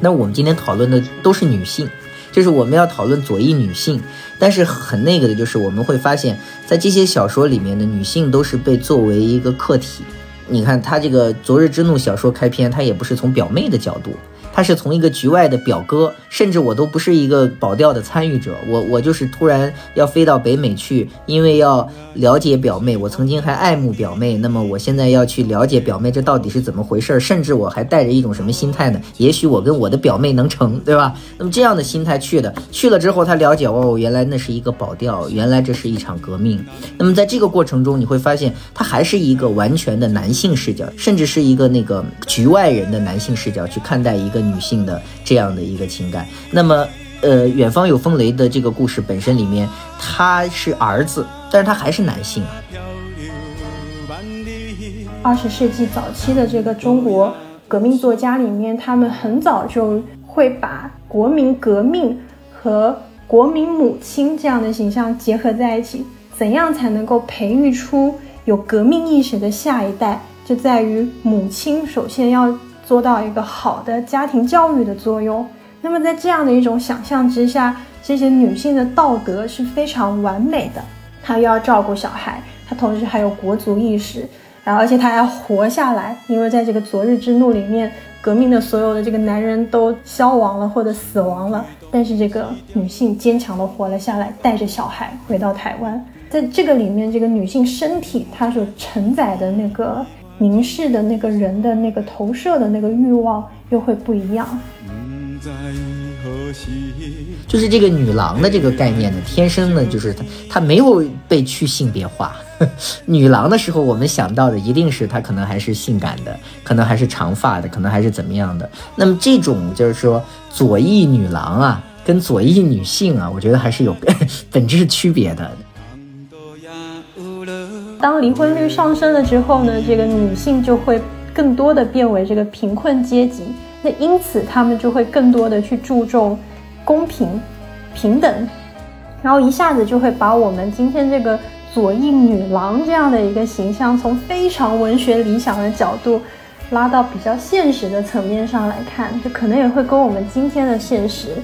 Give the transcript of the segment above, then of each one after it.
那我们今天讨论的都是女性，就是我们要讨论左翼女性。但是很那个的就是我们会发现，在这些小说里面的女性都是被作为一个客体。你看她这个《昨日之怒》小说开篇，她也不是从表妹的角度。他是从一个局外的表哥，甚至我都不是一个保钓的参与者，我我就是突然要飞到北美去，因为要了解表妹，我曾经还爱慕表妹，那么我现在要去了解表妹，这到底是怎么回事？甚至我还带着一种什么心态呢？也许我跟我的表妹能成，对吧？那么这样的心态去的，去了之后他了解哦，原来那是一个保钓，原来这是一场革命。那么在这个过程中，你会发现他还是一个完全的男性视角，甚至是一个那个局外人的男性视角去看待一个。女性的这样的一个情感，那么，呃，远方有风雷的这个故事本身里面，他是儿子，但是他还是男性啊。二十世纪早期的这个中国革命作家里面，他们很早就会把国民革命和国民母亲这样的形象结合在一起。怎样才能够培育出有革命意识的下一代，就在于母亲首先要。做到一个好的家庭教育的作用。那么在这样的一种想象之下，这些女性的道德是非常完美的。她又要照顾小孩，她同时还有国族意识，然后而且她还要活下来。因为在这个昨日之怒里面，革命的所有的这个男人都消亡了或者死亡了，但是这个女性坚强的活了下来，带着小孩回到台湾。在这个里面，这个女性身体她所承载的那个。凝视的那个人的那个投射的那个欲望又会不一样。就是这个女郎的这个概念呢，天生呢就是她，她没有被去性别化。女郎的时候，我们想到的一定是她可能还是性感的，可能还是长发的，可能还是怎么样的。那么这种就是说左翼女郎啊，跟左翼女性啊，我觉得还是有 本质区别的。当离婚率上升了之后呢，这个女性就会更多的变为这个贫困阶级，那因此他们就会更多的去注重公平、平等，然后一下子就会把我们今天这个左翼女郎这样的一个形象，从非常文学理想的角度拉到比较现实的层面上来看，就可能也会跟我们今天的现实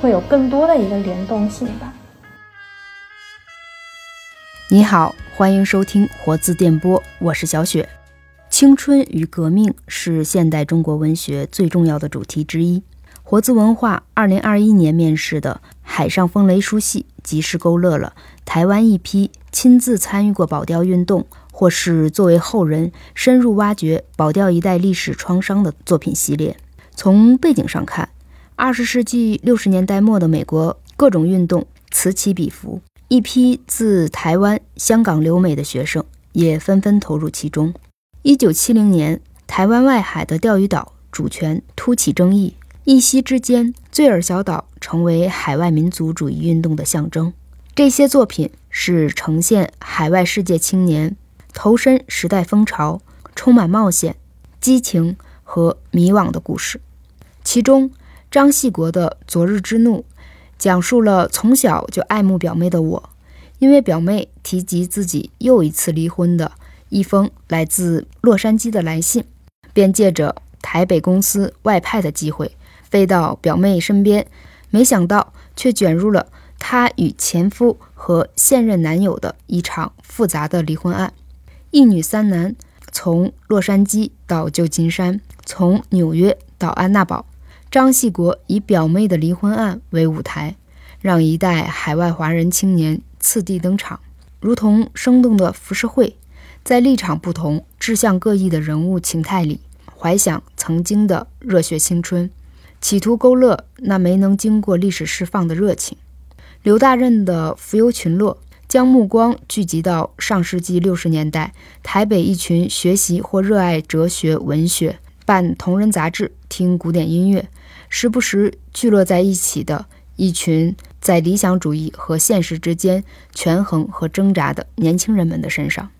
会有更多的一个联动性吧。你好，欢迎收听活字电波，我是小雪。青春与革命是现代中国文学最重要的主题之一。活字文化二零二一年面世的《海上风雷》书系，及时勾勒了台湾一批亲自参与过保钓运动，或是作为后人深入挖掘保钓一代历史创伤的作品系列。从背景上看，二十世纪六十年代末的美国各种运动此起彼伏。一批自台湾、香港留美的学生也纷纷投入其中。一九七零年，台湾外海的钓鱼岛主权突起争议，一夕之间，醉尔小岛成为海外民族主义运动的象征。这些作品是呈现海外世界青年投身时代风潮、充满冒险、激情和迷惘的故事。其中，张系国的《昨日之怒》。讲述了从小就爱慕表妹的我，因为表妹提及自己又一次离婚的一封来自洛杉矶的来信，便借着台北公司外派的机会飞到表妹身边，没想到却卷入了她与前夫和现任男友的一场复杂的离婚案。一女三男从洛杉矶到旧金山，从纽约到安娜堡。张系国以表妹的离婚案为舞台，让一代海外华人青年次第登场，如同生动的浮世绘，在立场不同、志向各异的人物情态里，怀想曾经的热血青春，企图勾勒那没能经过历史释放的热情。刘大任的《浮游群落》将目光聚集到上世纪六十年代台北一群学习或热爱哲学、文学、办同人杂志、听古典音乐。时不时聚落在一起的一群在理想主义和现实之间权衡和挣扎的年轻人们的身上，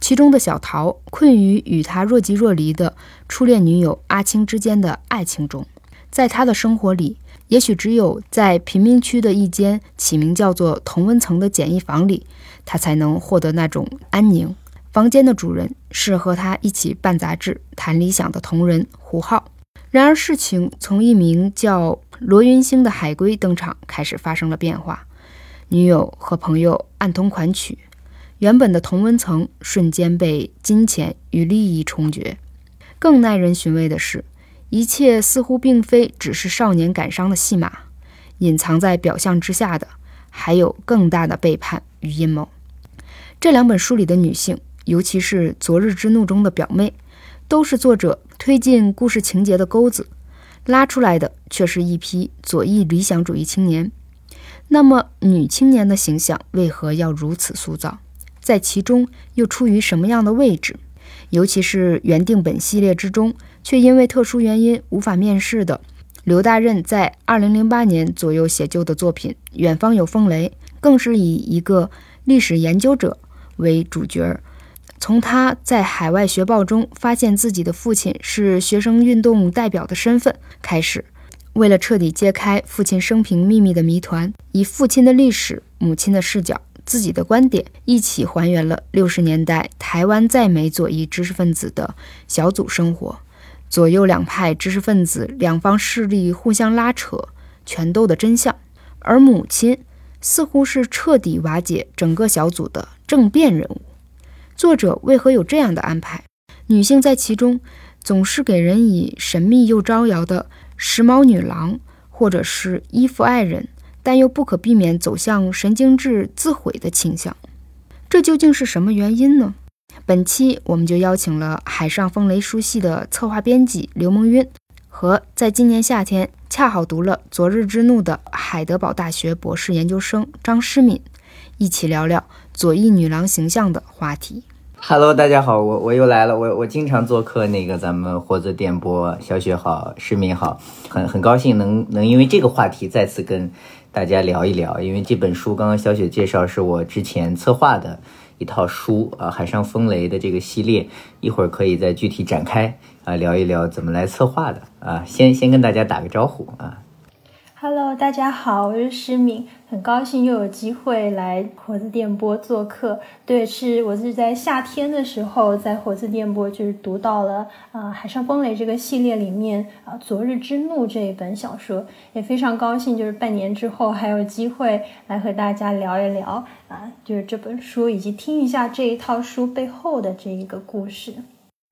其中的小桃困于与他若即若离的初恋女友阿青之间的爱情中，在他的生活里，也许只有在贫民区的一间起名叫做同温层的简易房里，他才能获得那种安宁。房间的主人是和他一起办杂志、谈理想的同仁胡浩。然而，事情从一名叫罗云星的海归登场开始发生了变化。女友和朋友暗通款曲，原本的同温层瞬间被金钱与利益冲决。更耐人寻味的是，一切似乎并非只是少年感伤的戏码，隐藏在表象之下的还有更大的背叛与阴谋。这两本书里的女性，尤其是《昨日之怒》中的表妹，都是作者推进故事情节的钩子，拉出来的却是一批左翼理想主义青年。那么，女青年的形象为何要如此塑造？在其中又处于什么样的位置？尤其是原定本系列之中，却因为特殊原因无法面世的刘大任，在二零零八年左右写就的作品《远方有风雷》，更是以一个历史研究者。为主角，从他在海外学报中发现自己的父亲是学生运动代表的身份开始，为了彻底揭开父亲生平秘密的谜团，以父亲的历史、母亲的视角、自己的观点，一起还原了六十年代台湾在美左翼知识分子的小组生活，左右两派知识分子两方势力互相拉扯、权斗的真相，而母亲。似乎是彻底瓦解整个小组的政变人物。作者为何有这样的安排？女性在其中总是给人以神秘又招摇的时髦女郎，或者是依附爱人，但又不可避免走向神经质自毁的倾向。这究竟是什么原因呢？本期我们就邀请了《海上风雷》书系的策划编辑刘梦晕。和在今年夏天恰好读了《昨日之怒》的海德堡大学博士研究生张诗敏，一起聊聊左翼女郎形象的话题。Hello，大家好，我我又来了，我我经常做客那个咱们活字电波，小雪好，市民好，很很高兴能能因为这个话题再次跟大家聊一聊，因为这本书刚刚小雪介绍是我之前策划的一套书啊，《海上风雷》的这个系列，一会儿可以再具体展开。啊，聊一聊怎么来策划的啊？先先跟大家打个招呼啊。Hello，大家好，我是诗敏，很高兴又有机会来火字电波做客。对，是我是在夏天的时候在火字电波就是读到了啊《海上风雷》这个系列里面啊《昨日之怒》这一本小说，也非常高兴，就是半年之后还有机会来和大家聊一聊啊，就是这本书以及听一下这一套书背后的这一个故事。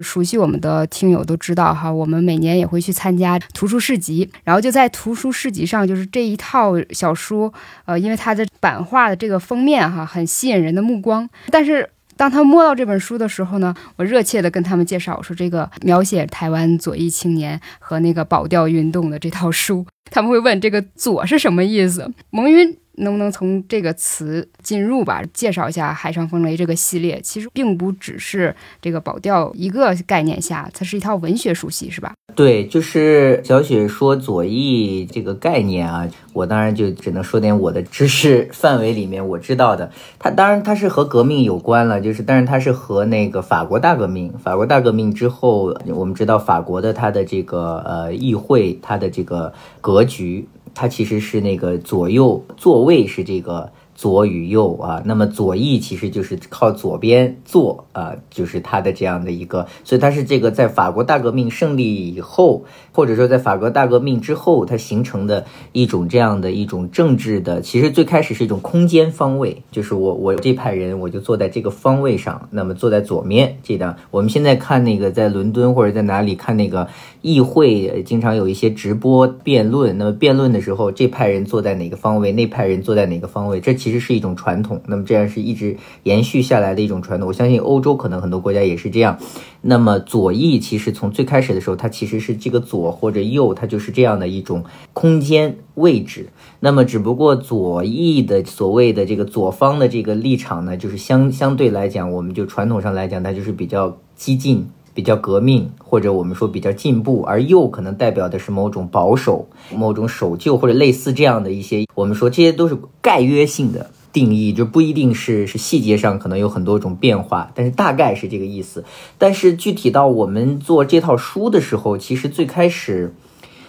熟悉我们的听友都知道哈，我们每年也会去参加图书市集，然后就在图书市集上，就是这一套小书，呃，因为它的版画的这个封面哈，很吸引人的目光。但是当他摸到这本书的时候呢，我热切的跟他们介绍，我说这个描写台湾左翼青年和那个保钓运动的这套书，他们会问这个“左”是什么意思？蒙晕。能不能从这个词进入吧？介绍一下《海上风雷》这个系列，其实并不只是这个保钓一个概念下，它是一套文学书系，是吧？对，就是小雪说左翼这个概念啊，我当然就只能说点我的知识范围里面我知道的。它当然它是和革命有关了，就是但是它是和那个法国大革命，法国大革命之后，我们知道法国的它的这个呃议会，它的这个格局。它其实是那个左右座位是这个。左与右啊，那么左翼其实就是靠左边坐啊，就是他的这样的一个，所以他是这个在法国大革命胜利以后，或者说在法国大革命之后，它形成的一种这样的一种政治的，其实最开始是一种空间方位，就是我我这派人我就坐在这个方位上，那么坐在左面这样。我们现在看那个在伦敦或者在哪里看那个议会，经常有一些直播辩论，那么辩论的时候，这派人坐在哪个方位，那派人坐在哪个方位，这。其实是一种传统，那么这样是一直延续下来的一种传统。我相信欧洲可能很多国家也是这样。那么左翼其实从最开始的时候，它其实是这个左或者右，它就是这样的一种空间位置。那么只不过左翼的所谓的这个左方的这个立场呢，就是相相对来讲，我们就传统上来讲，它就是比较激进。比较革命，或者我们说比较进步，而右可能代表的是某种保守、某种守旧或者类似这样的一些，我们说这些都是概约性的定义，就不一定是是细节上可能有很多种变化，但是大概是这个意思。但是具体到我们做这套书的时候，其实最开始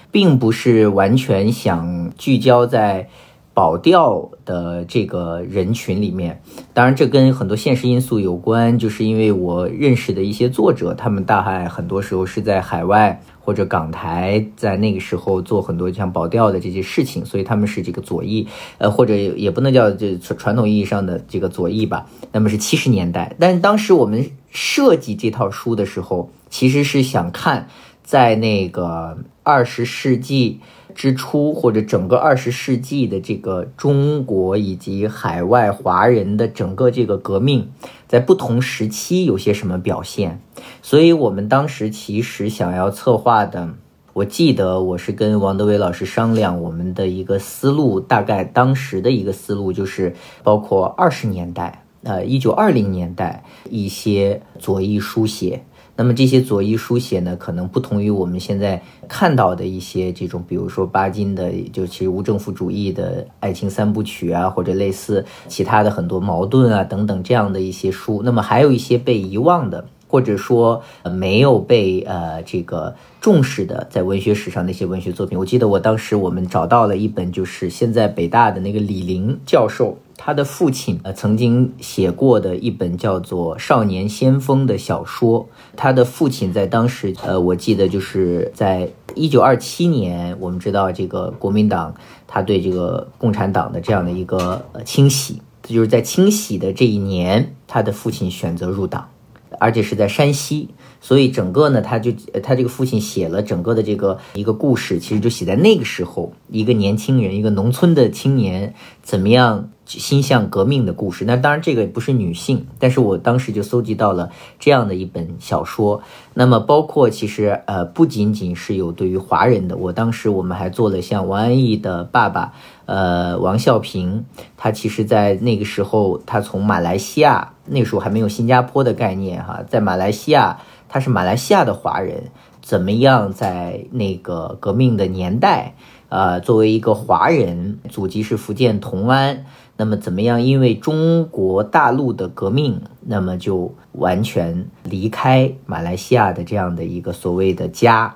并不是完全想聚焦在。保钓的这个人群里面，当然这跟很多现实因素有关，就是因为我认识的一些作者，他们大概很多时候是在海外或者港台，在那个时候做很多像保钓的这些事情，所以他们是这个左翼，呃，或者也不能叫这传统意义上的这个左翼吧。那么是七十年代，但当时我们设计这套书的时候，其实是想看在那个二十世纪。之初，或者整个二十世纪的这个中国以及海外华人的整个这个革命，在不同时期有些什么表现？所以我们当时其实想要策划的，我记得我是跟王德伟老师商量，我们的一个思路，大概当时的一个思路就是包括二十年代，呃，一九二零年代一些左翼书写。那么这些左翼书写呢，可能不同于我们现在看到的一些这种，比如说巴金的，就其实无政府主义的爱情三部曲啊，或者类似其他的很多矛盾啊等等这样的一些书。那么还有一些被遗忘的，或者说没有被呃这个重视的，在文学史上那些文学作品。我记得我当时我们找到了一本，就是现在北大的那个李林教授。他的父亲呃曾经写过的一本叫做《少年先锋》的小说。他的父亲在当时呃，我记得就是在一九二七年，我们知道这个国民党他对这个共产党的这样的一个呃清洗，就是在清洗的这一年，他的父亲选择入党，而且是在山西。所以整个呢，他就他这个父亲写了整个的这个一个故事，其实就写在那个时候，一个年轻人，一个农村的青年怎么样。心向革命的故事，那当然这个不是女性，但是我当时就搜集到了这样的一本小说。那么包括其实呃不仅仅是有对于华人的，我当时我们还做了像王安忆的爸爸，呃王孝平，他其实在那个时候他从马来西亚，那时候还没有新加坡的概念哈，在马来西亚他是马来西亚的华人，怎么样在那个革命的年代，呃作为一个华人，祖籍是福建同安。那么怎么样？因为中国大陆的革命，那么就完全离开马来西亚的这样的一个所谓的家，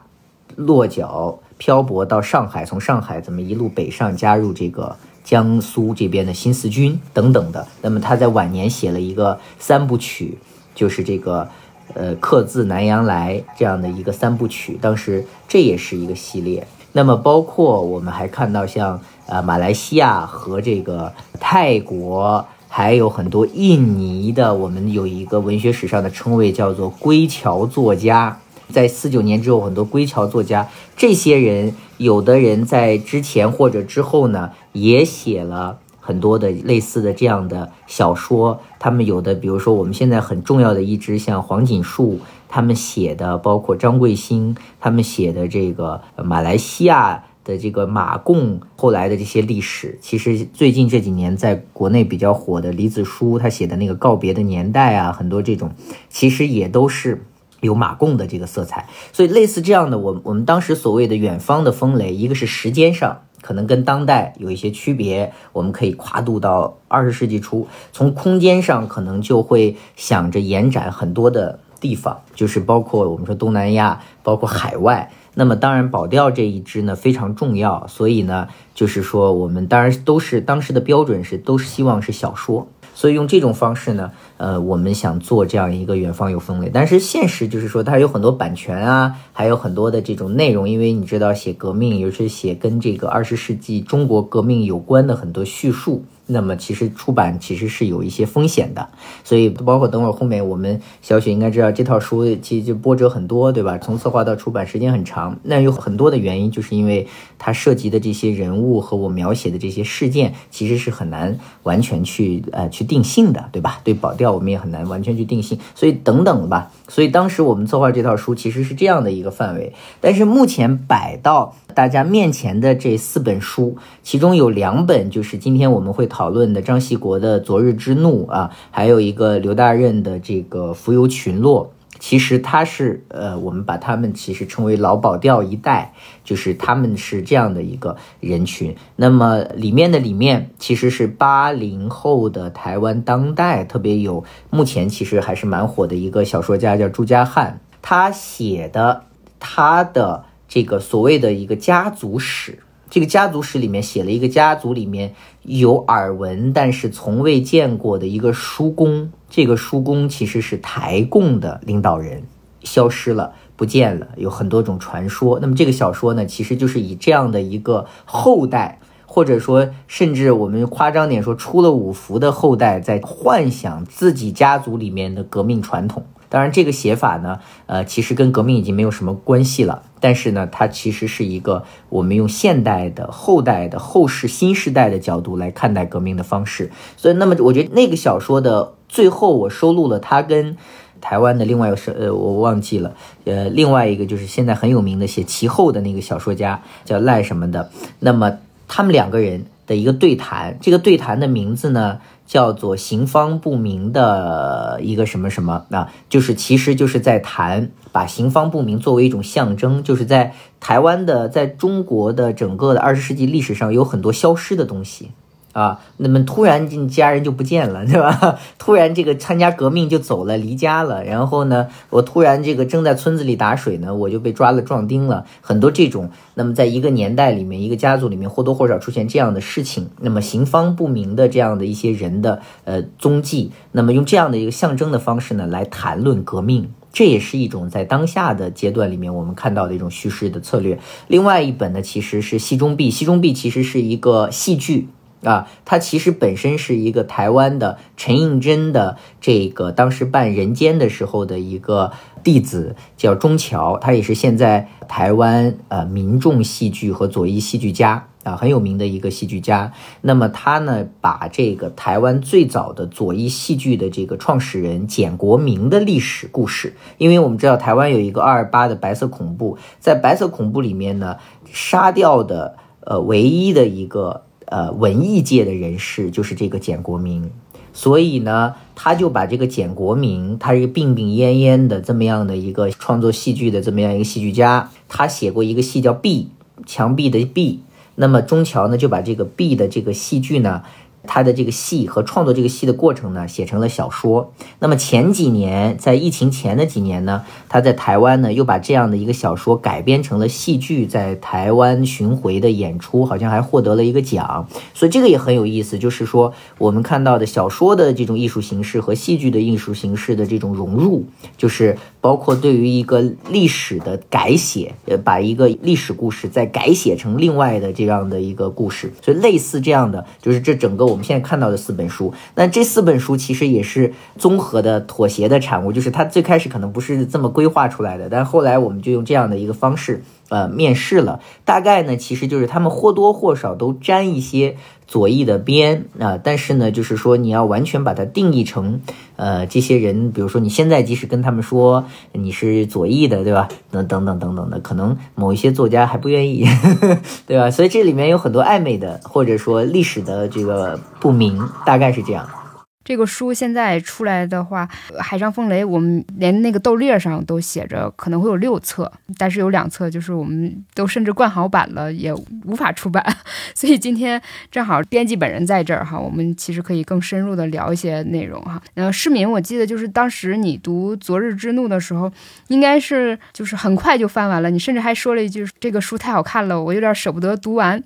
落脚漂泊到上海，从上海怎么一路北上，加入这个江苏这边的新四军等等的。那么他在晚年写了一个三部曲，就是这个呃刻字南洋来这样的一个三部曲。当时这也是一个系列。那么包括我们还看到像。呃，马来西亚和这个泰国还有很多印尼的，我们有一个文学史上的称谓叫做“归侨作家”。在四九年之后，很多归侨作家，这些人有的人在之前或者之后呢，也写了很多的类似的这样的小说。他们有的，比如说我们现在很重要的一支，像黄锦树他们写的，包括张贵兴他们写的这个马来西亚。的这个马共后来的这些历史，其实最近这几年在国内比较火的李子书他写的那个告别的年代啊，很多这种其实也都是有马共的这个色彩。所以类似这样的，我我们当时所谓的远方的风雷，一个是时间上可能跟当代有一些区别，我们可以跨度到二十世纪初；从空间上可能就会想着延展很多的地方，就是包括我们说东南亚，包括海外。那么当然，保钓这一支呢非常重要，所以呢，就是说我们当然都是当时的标准是都是希望是小说，所以用这种方式呢，呃，我们想做这样一个远方有风雷，但是现实就是说它有很多版权啊，还有很多的这种内容，因为你知道写革命，尤其是写跟这个二十世纪中国革命有关的很多叙述。那么其实出版其实是有一些风险的，所以包括等会儿后面我们小雪应该知道这套书其实就波折很多，对吧？从策划到出版时间很长，那有很多的原因，就是因为它涉及的这些人物和我描写的这些事件，其实是很难完全去呃去定性的，对吧？对保钓我们也很难完全去定性，所以等等吧。所以当时我们策划这套书其实是这样的一个范围，但是目前摆到。大家面前的这四本书，其中有两本就是今天我们会讨论的张锡国的《昨日之怒》啊，还有一个刘大任的这个《浮游群落》。其实他是呃，我们把他们其实称为老保钓一代，就是他们是这样的一个人群。那么里面的里面其实是八零后的台湾当代特别有，目前其实还是蛮火的一个小说家叫朱家汉，他写的他的。这个所谓的一个家族史，这个家族史里面写了一个家族里面有耳闻，但是从未见过的一个叔公。这个叔公其实是台共的领导人，消失了，不见了，有很多种传说。那么这个小说呢，其实就是以这样的一个后代，或者说甚至我们夸张点说，出了五福的后代，在幻想自己家族里面的革命传统。当然，这个写法呢，呃，其实跟革命已经没有什么关系了。但是呢，它其实是一个我们用现代的、后代的、后世新时代的角度来看待革命的方式。所以，那么我觉得那个小说的最后，我收录了他跟台湾的另外一个是呃，我忘记了，呃，另外一个就是现在很有名的写其后的那个小说家叫赖什么的。那么他们两个人的一个对谈，这个对谈的名字呢？叫做行方不明的一个什么什么啊，就是其实就是在谈把行方不明作为一种象征，就是在台湾的，在中国的整个的二十世纪历史上有很多消失的东西。啊，那么突然家人就不见了，对吧？突然这个参加革命就走了，离家了。然后呢，我突然这个正在村子里打水呢，我就被抓了壮丁了。很多这种，那么在一个年代里面，一个家族里面或多或少出现这样的事情，那么行方不明的这样的一些人的呃踪迹，那么用这样的一个象征的方式呢来谈论革命，这也是一种在当下的阶段里面我们看到的一种叙事的策略。另外一本呢，其实是《戏中币》，《戏中币》其实是一个戏剧。啊，他其实本身是一个台湾的陈应真的这个当时办《人间》的时候的一个弟子，叫钟桥，他也是现在台湾呃民众戏剧和左翼戏剧家啊很有名的一个戏剧家。那么他呢，把这个台湾最早的左翼戏剧的这个创始人简国明的历史故事，因为我们知道台湾有一个二二八的白色恐怖，在白色恐怖里面呢，杀掉的呃唯一的一个。呃，文艺界的人士就是这个简国民，所以呢，他就把这个简国民，他是一个病病恹恹的这么样的一个创作戏剧的这么样一个戏剧家，他写过一个戏叫《壁》，墙壁的壁。那么中桥呢，就把这个壁的这个戏剧呢。他的这个戏和创作这个戏的过程呢，写成了小说。那么前几年，在疫情前的几年呢，他在台湾呢又把这样的一个小说改编成了戏剧，在台湾巡回的演出，好像还获得了一个奖。所以这个也很有意思，就是说我们看到的小说的这种艺术形式和戏剧的艺术形式的这种融入，就是包括对于一个历史的改写，呃，把一个历史故事再改写成另外的这样的一个故事。所以类似这样的，就是这整个。我们现在看到的四本书，那这四本书其实也是综合的、妥协的产物。就是它最开始可能不是这么规划出来的，但后来我们就用这样的一个方式，呃，面试了。大概呢，其实就是他们或多或少都沾一些左翼的边啊。但是呢，就是说你要完全把它定义成，呃，这些人，比如说你现在即使跟他们说你是左翼的，对吧？等等等等等的，可能某一些作家还不愿意，对吧？所以这里面有很多暧昧的，或者说历史的这个。不明，大概是这样。这个书现在出来的话，《海上风雷》，我们连那个豆粒上都写着可能会有六册，但是有两册就是我们都甚至灌好版了，也无法出版。所以今天正好编辑本人在这儿哈，我们其实可以更深入的聊一些内容哈。呃，市民，我记得就是当时你读《昨日之怒》的时候，应该是就是很快就翻完了，你甚至还说了一句：“这个书太好看了，我有点舍不得读完。”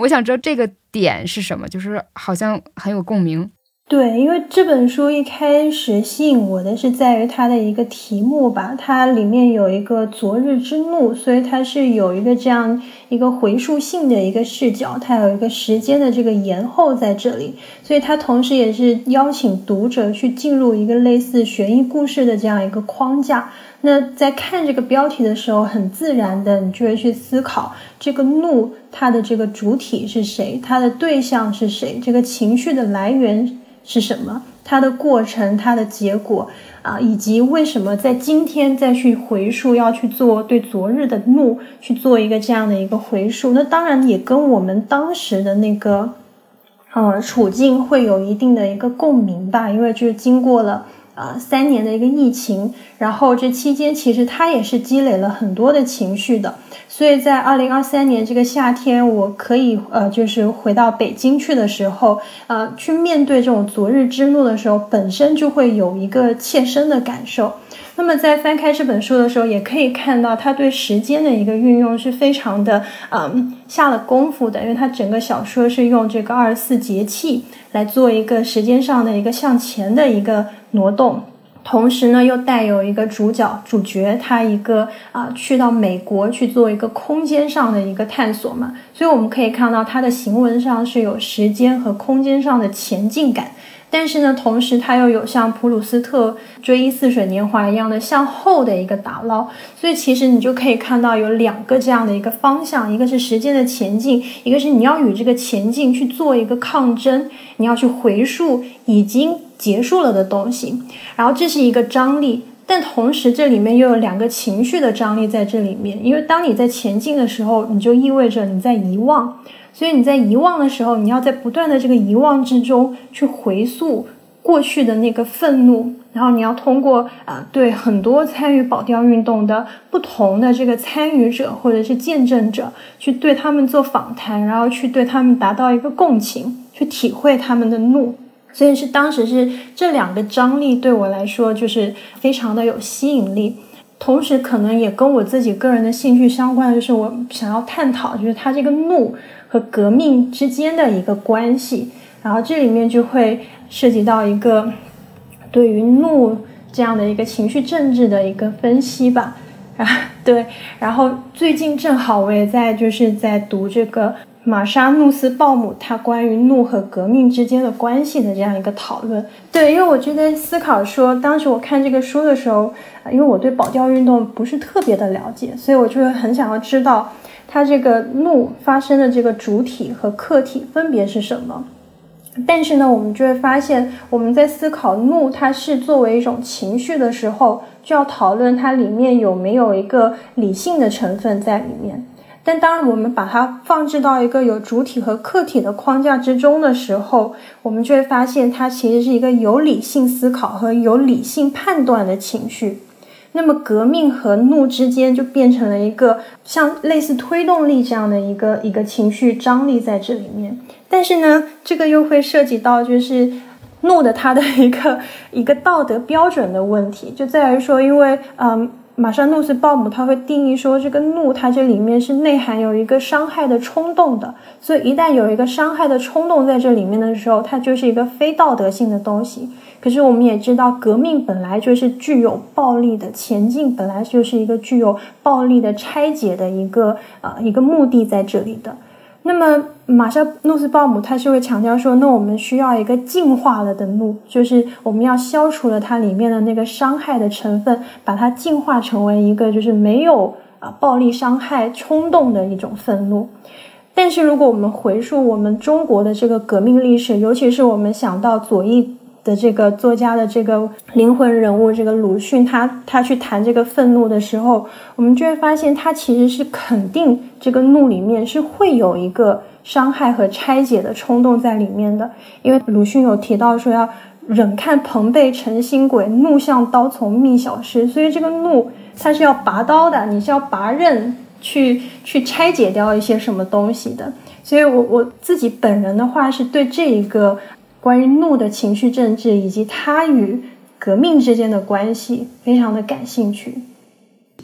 我想知道这个点是什么，就是好像很有共鸣。对，因为这本书一开始吸引我的是在于它的一个题目吧，它里面有一个昨日之怒，所以它是有一个这样一个回溯性的一个视角，它有一个时间的这个延后在这里，所以它同时也是邀请读者去进入一个类似悬疑故事的这样一个框架。那在看这个标题的时候，很自然的你就会去思考这个怒它的这个主体是谁，它的对象是谁，这个情绪的来源。是什么？它的过程，它的结果啊，以及为什么在今天再去回溯，要去做对昨日的怒去做一个这样的一个回溯？那当然也跟我们当时的那个呃处境会有一定的一个共鸣吧，因为就是经过了啊三年的一个疫情，然后这期间其实他也是积累了很多的情绪的。所以在二零二三年这个夏天，我可以呃，就是回到北京去的时候，呃，去面对这种昨日之怒的时候，本身就会有一个切身的感受。那么在翻开这本书的时候，也可以看到他对时间的一个运用是非常的，嗯，下了功夫的。因为他整个小说是用这个二十四节气来做一个时间上的一个向前的一个挪动。同时呢，又带有一个主角主角，他一个啊，去到美国去做一个空间上的一个探索嘛，所以我们可以看到他的行文上是有时间和空间上的前进感，但是呢，同时他又有像普鲁斯特《追忆似水年华》一样的向后的一个打捞，所以其实你就可以看到有两个这样的一个方向，一个是时间的前进，一个是你要与这个前进去做一个抗争，你要去回溯已经。结束了的东西，然后这是一个张力，但同时这里面又有两个情绪的张力在这里面。因为当你在前进的时候，你就意味着你在遗忘，所以你在遗忘的时候，你要在不断的这个遗忘之中去回溯过去的那个愤怒，然后你要通过啊对很多参与保钓运动的不同的这个参与者或者是见证者去对他们做访谈，然后去对他们达到一个共情，去体会他们的怒。所以是当时是这两个张力对我来说就是非常的有吸引力，同时可能也跟我自己个人的兴趣相关，就是我想要探讨就是他这个怒和革命之间的一个关系，然后这里面就会涉及到一个对于怒这样的一个情绪政治的一个分析吧，啊 对，然后最近正好我也在就是在读这个。玛莎努斯鲍姆他关于怒和革命之间的关系的这样一个讨论，对，因为我就在思考说，当时我看这个书的时候，因为我对保钓运动不是特别的了解，所以我就会很想要知道它这个怒发生的这个主体和客体分别是什么。但是呢，我们就会发现，我们在思考怒它是作为一种情绪的时候，就要讨论它里面有没有一个理性的成分在里面。但当我们把它放置到一个有主体和客体的框架之中的时候，我们就会发现它其实是一个有理性思考和有理性判断的情绪。那么革命和怒之间就变成了一个像类似推动力这样的一个一个情绪张力在这里面。但是呢，这个又会涉及到就是怒的它的一个一个道德标准的问题，就在于说，因为嗯。马莎诺斯鲍姆他会定义说，这个怒它这里面是内含有一个伤害的冲动的，所以一旦有一个伤害的冲动在这里面的时候，它就是一个非道德性的东西。可是我们也知道，革命本来就是具有暴力的，前进本来就是一个具有暴力的拆解的一个呃一个目的在这里的。那么，马夏诺斯鲍姆他是会强调说，那我们需要一个净化了的怒，就是我们要消除了它里面的那个伤害的成分，把它进化成为一个就是没有啊暴力伤害冲动的一种愤怒。但是，如果我们回溯我们中国的这个革命历史，尤其是我们想到左翼。的这个作家的这个灵魂人物，这个鲁迅，他他去谈这个愤怒的时候，我们就会发现，他其实是肯定这个怒里面是会有一个伤害和拆解的冲动在里面的。因为鲁迅有提到说，要忍看朋辈成新鬼，怒向刀丛觅小师，所以这个怒它是要拔刀的，你是要拔刃去去拆解掉一些什么东西的。所以我我自己本人的话，是对这一个。关于怒的情绪政治以及它与革命之间的关系，非常的感兴趣。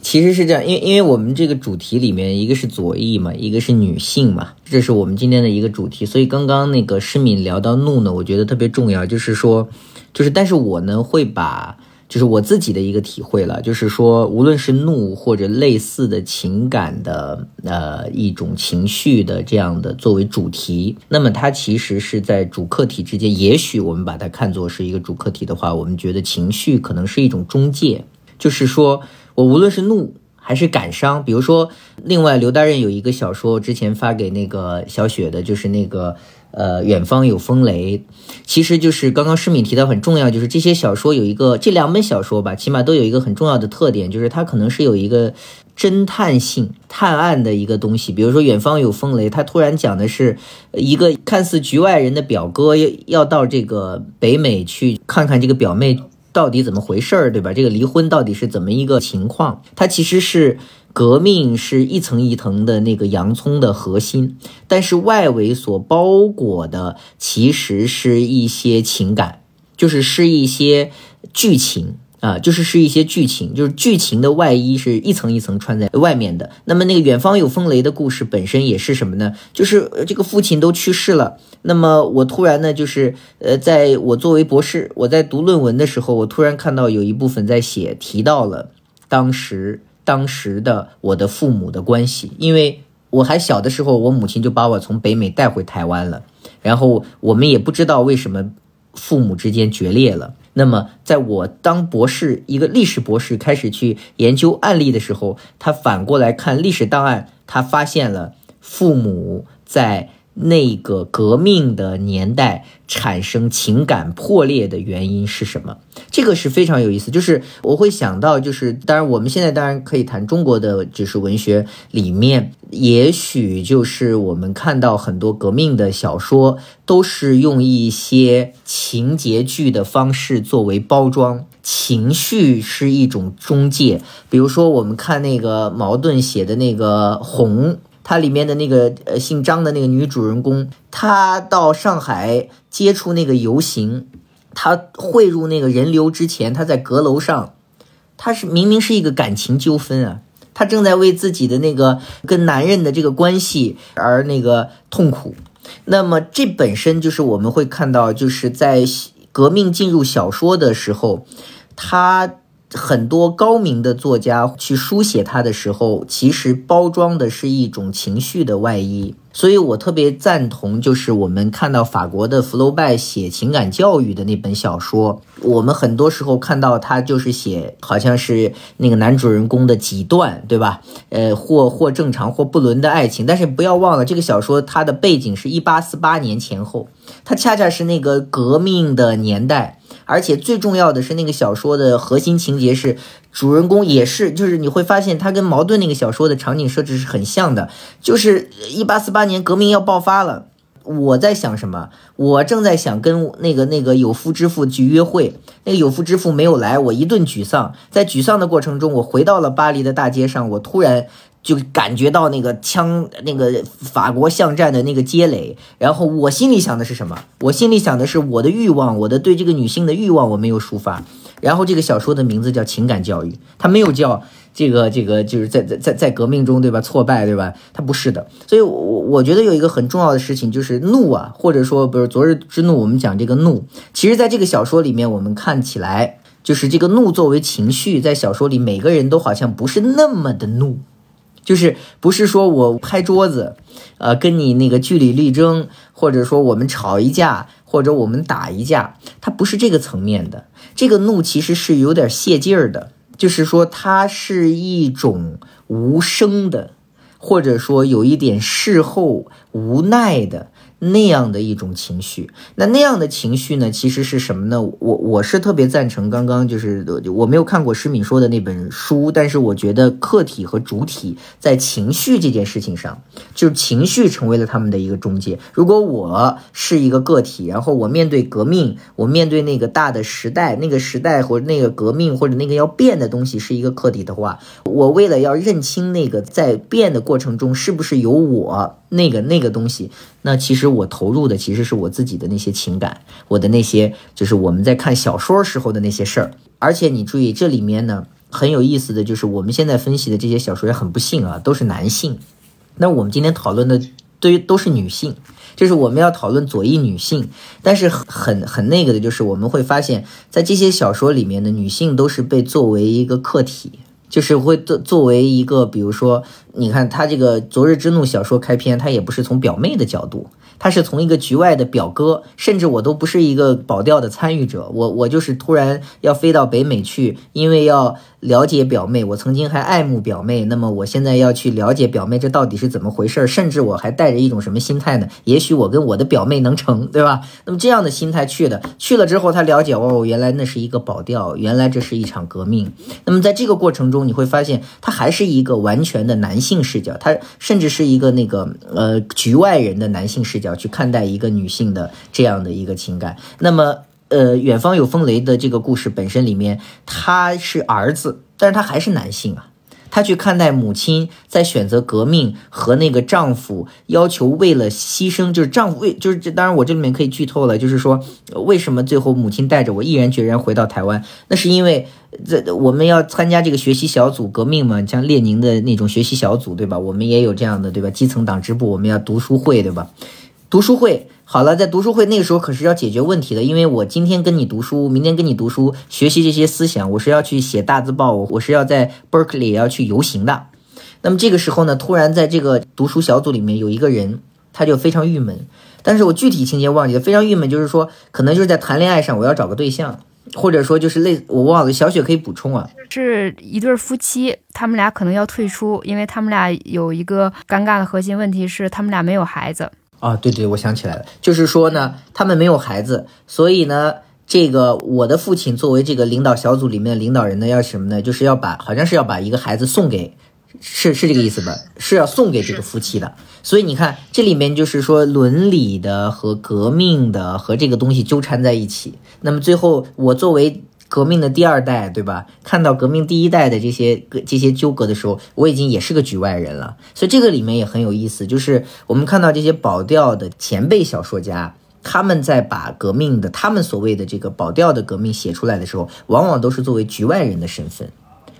其实是这样，因为因为我们这个主题里面，一个是左翼嘛，一个是女性嘛，这是我们今天的一个主题。所以刚刚那个诗敏聊到怒呢，我觉得特别重要，就是说，就是但是我呢会把。就是我自己的一个体会了，就是说，无论是怒或者类似的情感的呃一种情绪的这样的作为主题，那么它其实是在主客体之间。也许我们把它看作是一个主客体的话，我们觉得情绪可能是一种中介。就是说我无论是怒还是感伤，比如说，另外刘大任有一个小说之前发给那个小雪的，就是那个。呃，远方有风雷，其实就是刚刚诗敏提到很重要，就是这些小说有一个这两本小说吧，起码都有一个很重要的特点，就是它可能是有一个侦探性、探案的一个东西。比如说远方有风雷，它突然讲的是一个看似局外人的表哥要要到这个北美去看看这个表妹。到底怎么回事儿，对吧？这个离婚到底是怎么一个情况？它其实是革命是一层一层的那个洋葱的核心，但是外围所包裹的其实是一些情感，就是是一些剧情。啊，就是是一些剧情，就是剧情的外衣是一层一层穿在外面的。那么那个远方有风雷的故事本身也是什么呢？就是这个父亲都去世了。那么我突然呢，就是呃，在我作为博士，我在读论文的时候，我突然看到有一部分在写提到了当时当时的我的父母的关系，因为我还小的时候，我母亲就把我从北美带回台湾了，然后我们也不知道为什么父母之间决裂了。那么，在我当博士，一个历史博士开始去研究案例的时候，他反过来看历史档案，他发现了父母在。那个革命的年代产生情感破裂的原因是什么？这个是非常有意思。就是我会想到，就是当然我们现在当然可以谈中国的，就是文学里面，也许就是我们看到很多革命的小说，都是用一些情节剧的方式作为包装，情绪是一种中介。比如说我们看那个茅盾写的那个《红》。它里面的那个呃姓张的那个女主人公，她到上海接触那个游行，她汇入那个人流之前，她在阁楼上，她是明明是一个感情纠纷啊，她正在为自己的那个跟男人的这个关系而那个痛苦。那么这本身就是我们会看到，就是在革命进入小说的时候，她。很多高明的作家去书写它的时候，其实包装的是一种情绪的外衣。所以我特别赞同，就是我们看到法国的福楼拜写情感教育的那本小说，我们很多时候看到他就是写好像是那个男主人公的几段，对吧？呃，或或正常或不伦的爱情。但是不要忘了，这个小说它的背景是一八四八年前后，它恰恰是那个革命的年代。而且最重要的是，那个小说的核心情节是，主人公也是，就是你会发现他跟矛盾那个小说的场景设置是很像的，就是一八四八年革命要爆发了。我在想什么？我正在想跟那个那个有夫之妇去约会，那个有夫之妇没有来，我一顿沮丧。在沮丧的过程中，我回到了巴黎的大街上，我突然。就感觉到那个枪，那个法国巷战的那个街垒，然后我心里想的是什么？我心里想的是我的欲望，我的对这个女性的欲望我没有抒发。然后这个小说的名字叫情感教育，它没有叫这个这个，就是在在在在革命中，对吧？挫败，对吧？它不是的。所以，我我觉得有一个很重要的事情就是怒啊，或者说不是昨日之怒，我们讲这个怒，其实在这个小说里面，我们看起来就是这个怒作为情绪，在小说里每个人都好像不是那么的怒。就是不是说我拍桌子，呃，跟你那个据理力争，或者说我们吵一架，或者我们打一架，它不是这个层面的。这个怒其实是有点泄劲儿的，就是说它是一种无声的，或者说有一点事后无奈的。那样的一种情绪，那那样的情绪呢？其实是什么呢？我我是特别赞成刚刚就是我没有看过施敏说的那本书，但是我觉得客体和主体在情绪这件事情上，就是情绪成为了他们的一个中介。如果我是一个个体，然后我面对革命，我面对那个大的时代，那个时代或者那个革命或者那个要变的东西是一个客体的话，我为了要认清那个在变的过程中是不是有我。那个那个东西，那其实我投入的其实是我自己的那些情感，我的那些就是我们在看小说时候的那些事儿。而且你注意，这里面呢很有意思的就是我们现在分析的这些小说也很不幸啊，都是男性。那我们今天讨论的对于都是女性，就是我们要讨论左翼女性，但是很很那个的就是我们会发现，在这些小说里面的女性都是被作为一个客体。就是会作作为一个，比如说，你看他这个《昨日之怒》小说开篇，他也不是从表妹的角度，他是从一个局外的表哥，甚至我都不是一个保钓的参与者，我我就是突然要飞到北美去，因为要。了解表妹，我曾经还爱慕表妹，那么我现在要去了解表妹，这到底是怎么回事？甚至我还带着一种什么心态呢？也许我跟我的表妹能成，对吧？那么这样的心态去的，去了之后他了解哦，原来那是一个保钓，原来这是一场革命。那么在这个过程中，你会发现他还是一个完全的男性性视角，他甚至是一个那个呃局外人的男性视角去看待一个女性的这样的一个情感。那么。呃，远方有风雷的这个故事本身里面，他是儿子，但是他还是男性啊。他去看待母亲在选择革命和那个丈夫要求为了牺牲，就是丈夫为就是这，当然我这里面可以剧透了，就是说为什么最后母亲带着我毅然决然回到台湾，那是因为这我们要参加这个学习小组革命嘛，像列宁的那种学习小组，对吧？我们也有这样的，对吧？基层党支部，我们要读书会，对吧？读书会。好了，在读书会那个时候可是要解决问题的，因为我今天跟你读书，明天跟你读书，学习这些思想，我是要去写大字报，我是要在 Berkeley 要去游行的。那么这个时候呢，突然在这个读书小组里面有一个人，他就非常郁闷。但是我具体情节忘记了，非常郁闷，就是说可能就是在谈恋爱上，我要找个对象，或者说就是类我忘了，小雪可以补充啊。是一对夫妻，他们俩可能要退出，因为他们俩有一个尴尬的核心问题是，他们俩没有孩子。啊，对对，我想起来了，就是说呢，他们没有孩子，所以呢，这个我的父亲作为这个领导小组里面的领导人呢，要什么呢？就是要把，好像是要把一个孩子送给，是是这个意思吧？是要送给这个夫妻的。所以你看，这里面就是说伦理的和革命的和这个东西纠缠在一起。那么最后，我作为。革命的第二代，对吧？看到革命第一代的这些这些纠葛的时候，我已经也是个局外人了。所以这个里面也很有意思，就是我们看到这些保钓的前辈小说家，他们在把革命的他们所谓的这个保钓的革命写出来的时候，往往都是作为局外人的身份。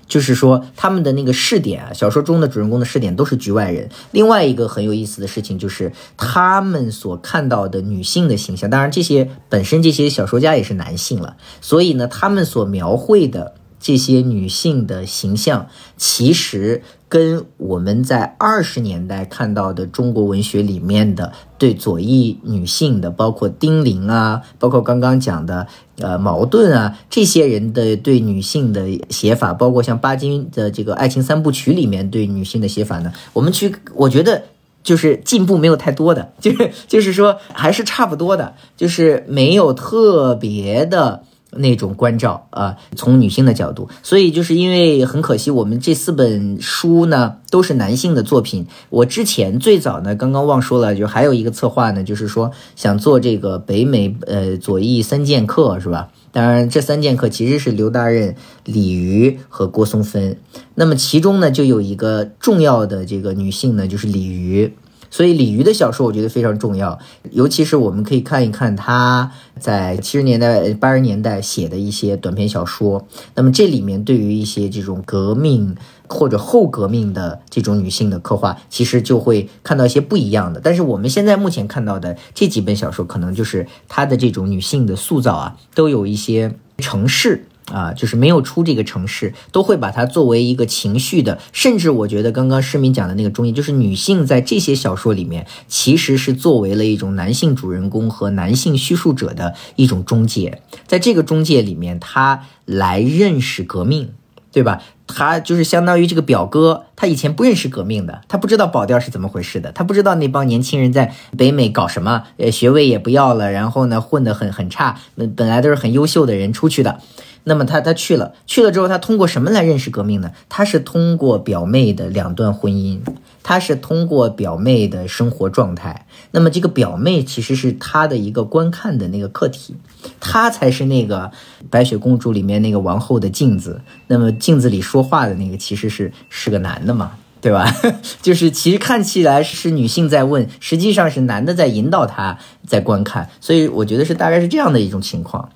就是说，他们的那个试点啊，小说中的主人公的试点都是局外人。另外一个很有意思的事情就是，他们所看到的女性的形象，当然这些本身这些小说家也是男性了，所以呢，他们所描绘的。这些女性的形象，其实跟我们在二十年代看到的中国文学里面的对左翼女性的，包括丁玲啊，包括刚刚讲的呃矛盾啊，这些人的对女性的写法，包括像巴金的这个爱情三部曲里面对女性的写法呢，我们去，我觉得就是进步没有太多的，就是就是说还是差不多的，就是没有特别的。那种关照啊，从女性的角度，所以就是因为很可惜，我们这四本书呢都是男性的作品。我之前最早呢，刚刚忘说了，就还有一个策划呢，就是说想做这个北美呃左翼三剑客，是吧？当然，这三剑客其实是刘大任、李渔和郭松芬。那么其中呢，就有一个重要的这个女性呢，就是李渔。所以李渔的小说我觉得非常重要，尤其是我们可以看一看他在七十年代、八十年代写的一些短篇小说。那么这里面对于一些这种革命或者后革命的这种女性的刻画，其实就会看到一些不一样的。但是我们现在目前看到的这几本小说，可能就是他的这种女性的塑造啊，都有一些城市。啊，就是没有出这个城市，都会把它作为一个情绪的，甚至我觉得刚刚市民讲的那个中间，就是女性在这些小说里面，其实是作为了一种男性主人公和男性叙述者的一种中介，在这个中介里面，他来认识革命，对吧？他就是相当于这个表哥，他以前不认识革命的，他不知道保钓是怎么回事的，他不知道那帮年轻人在北美搞什么，呃，学位也不要了，然后呢，混得很很差，那本来都是很优秀的人出去的。那么他他去了，去了之后他通过什么来认识革命呢？他是通过表妹的两段婚姻，他是通过表妹的生活状态。那么这个表妹其实是他的一个观看的那个客体，他才是那个白雪公主里面那个王后的镜子。那么镜子里说话的那个其实是是个男的嘛，对吧？就是其实看起来是女性在问，实际上是男的在引导她在观看。所以我觉得是大概是这样的一种情况。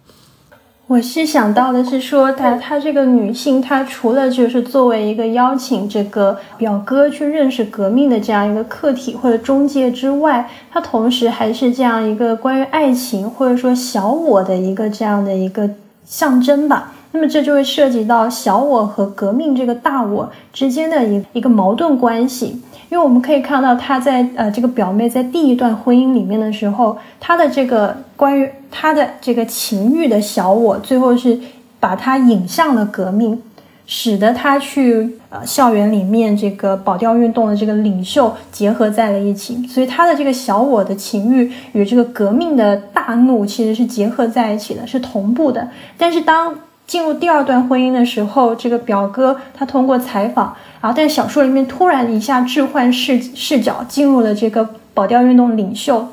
我是想到的是说，她她这个女性，她除了就是作为一个邀请这个表哥去认识革命的这样一个客体或者中介之外，她同时还是这样一个关于爱情或者说小我的一个这样的一个象征吧。那么这就会涉及到小我和革命这个大我之间的一一个矛盾关系。因为我们可以看到，他在呃这个表妹在第一段婚姻里面的时候，他的这个关于他的这个情欲的小我，最后是把她引向了革命，使得她去呃校园里面这个保钓运动的这个领袖结合在了一起，所以他的这个小我的情欲与这个革命的大怒其实是结合在一起的，是同步的。但是当进入第二段婚姻的时候，这个表哥他通过采访。然后，但小说里面突然一下置换视视角，进入了这个保钓运动领袖，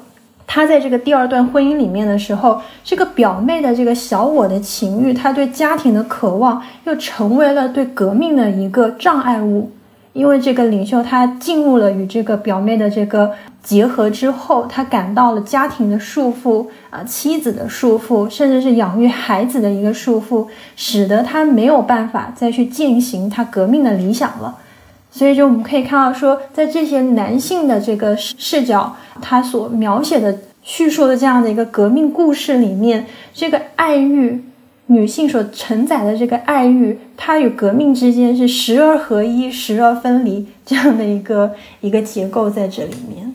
他在这个第二段婚姻里面的时候，这个表妹的这个小我的情欲，他对家庭的渴望，又成为了对革命的一个障碍物。因为这个领袖他进入了与这个表妹的这个结合之后，他感到了家庭的束缚啊，妻子的束缚，甚至是养育孩子的一个束缚，使得他没有办法再去践行他革命的理想了。所以，就我们可以看到，说在这些男性的这个视角，他所描写的、叙述的这样的一个革命故事里面，这个爱欲，女性所承载的这个爱欲，它与革命之间是时而合一，时而分离这样的一个 一个结构在这里面。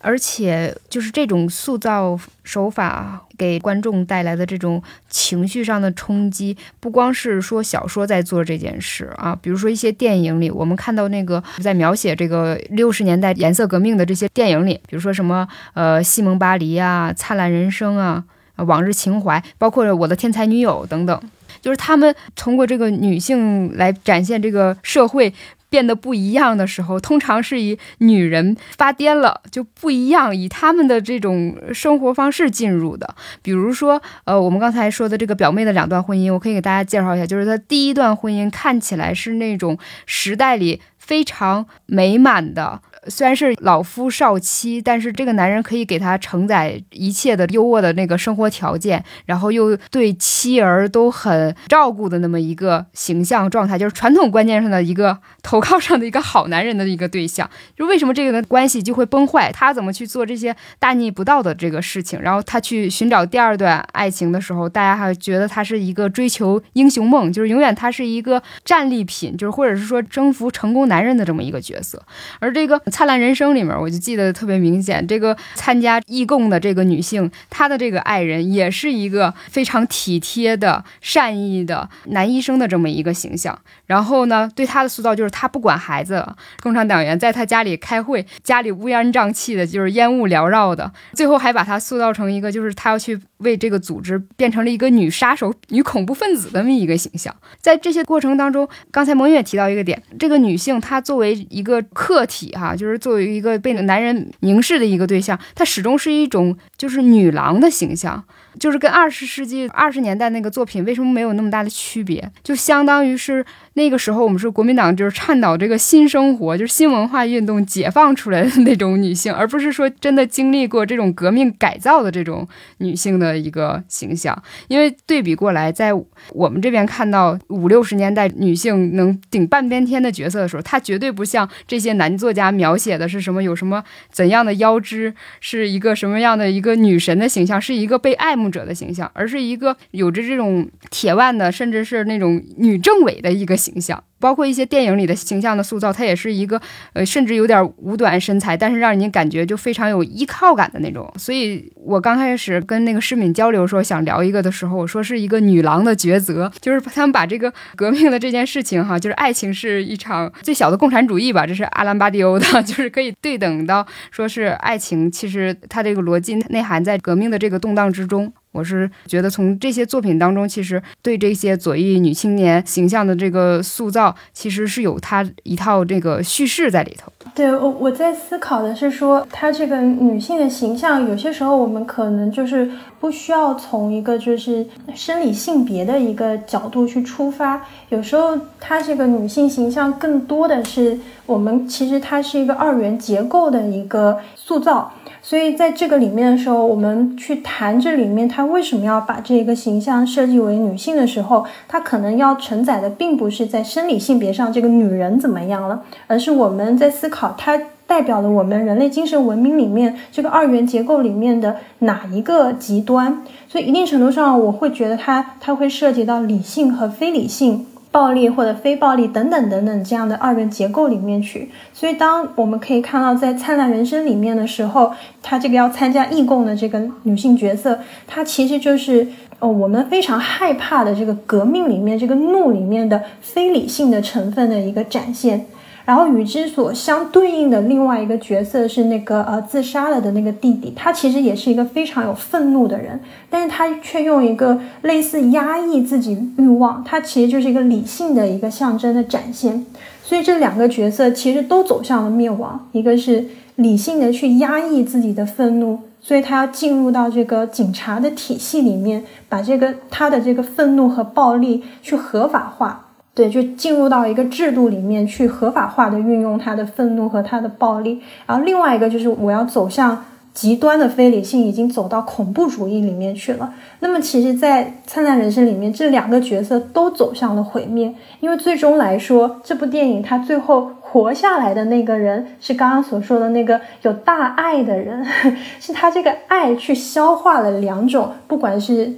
而且，就是这种塑造手法给观众带来的这种情绪上的冲击，不光是说小说在做这件事啊，比如说一些电影里，我们看到那个在描写这个六十年代颜色革命的这些电影里，比如说什么呃《西蒙巴黎》啊，《灿烂人生》啊，《往日情怀》，包括《我的天才女友》等等，就是他们通过这个女性来展现这个社会。变得不一样的时候，通常是以女人发癫了就不一样，以他们的这种生活方式进入的。比如说，呃，我们刚才说的这个表妹的两段婚姻，我可以给大家介绍一下，就是她第一段婚姻看起来是那种时代里非常美满的。虽然是老夫少妻，但是这个男人可以给他承载一切的优渥的那个生活条件，然后又对妻儿都很照顾的那么一个形象状态，就是传统观念上的一个投靠上的一个好男人的一个对象。就为什么这个的关系就会崩坏？他怎么去做这些大逆不道的这个事情？然后他去寻找第二段爱情的时候，大家还觉得他是一个追求英雄梦，就是永远他是一个战利品，就是或者是说征服成功男人的这么一个角色，而这个。灿烂人生里面，我就记得特别明显，这个参加义工的这个女性，她的这个爱人也是一个非常体贴的、善意的男医生的这么一个形象。然后呢，对他的塑造就是他不管孩子了，共产党员在他家里开会，家里乌烟瘴气的，就是烟雾缭绕的。最后还把他塑造成一个，就是他要去为这个组织变成了一个女杀手、女恐怖分子的那么一个形象。在这些过程当中，刚才蒙月提到一个点，这个女性她作为一个客体，哈，就是。就是作为一个被男人凝视的一个对象，她始终是一种就是女郎的形象。就是跟二十世纪二十年代那个作品为什么没有那么大的区别？就相当于是那个时候我们是国民党就是倡导这个新生活，就是新文化运动解放出来的那种女性，而不是说真的经历过这种革命改造的这种女性的一个形象。因为对比过来，在我们这边看到五六十年代女性能顶半边天的角色的时候，她绝对不像这些男作家描写的是什么有什么怎样的腰肢，是一个什么样的一个女神的形象，是一个被爱慕。者的形象，而是一个有着这种铁腕的，甚至是那种女政委的一个形象。包括一些电影里的形象的塑造，它也是一个呃，甚至有点五短身材，但是让人家感觉就非常有依靠感的那种。所以我刚开始跟那个诗敏交流说想聊一个的时候，我说是一个女郎的抉择，就是他们把这个革命的这件事情哈，就是爱情是一场最小的共产主义吧，这是阿兰巴迪欧的，就是可以对等到说是爱情，其实它这个逻辑内涵在革命的这个动荡之中。我是觉得，从这些作品当中，其实对这些左翼女青年形象的这个塑造，其实是有它一套这个叙事在里头。对我，我在思考的是说，她这个女性的形象，有些时候我们可能就是不需要从一个就是生理性别的一个角度去出发，有时候她这个女性形象更多的是我们其实它是一个二元结构的一个塑造。所以在这个里面的时候，我们去谈这里面他为什么要把这个形象设计为女性的时候，他可能要承载的并不是在生理性别上这个女人怎么样了，而是我们在思考它代表了我们人类精神文明里面这个二元结构里面的哪一个极端。所以一定程度上，我会觉得它它会涉及到理性和非理性。暴力或者非暴力等等等等这样的二元结构里面去，所以当我们可以看到在《灿烂人生》里面的时候，她这个要参加义工的这个女性角色，她其实就是呃我们非常害怕的这个革命里面这个怒里面的非理性的成分的一个展现。然后与之所相对应的另外一个角色是那个呃自杀了的那个弟弟，他其实也是一个非常有愤怒的人，但是他却用一个类似压抑自己欲望，他其实就是一个理性的一个象征的展现。所以这两个角色其实都走向了灭亡，一个是理性的去压抑自己的愤怒，所以他要进入到这个警察的体系里面，把这个他的这个愤怒和暴力去合法化。对，就进入到一个制度里面去合法化的运用他的愤怒和他的暴力。然后另外一个就是我要走向极端的非理性，已经走到恐怖主义里面去了。那么其实，在《灿烂人生》里面，这两个角色都走向了毁灭，因为最终来说，这部电影它最后活下来的那个人是刚刚所说的那个有大爱的人，是他这个爱去消化了两种，不管是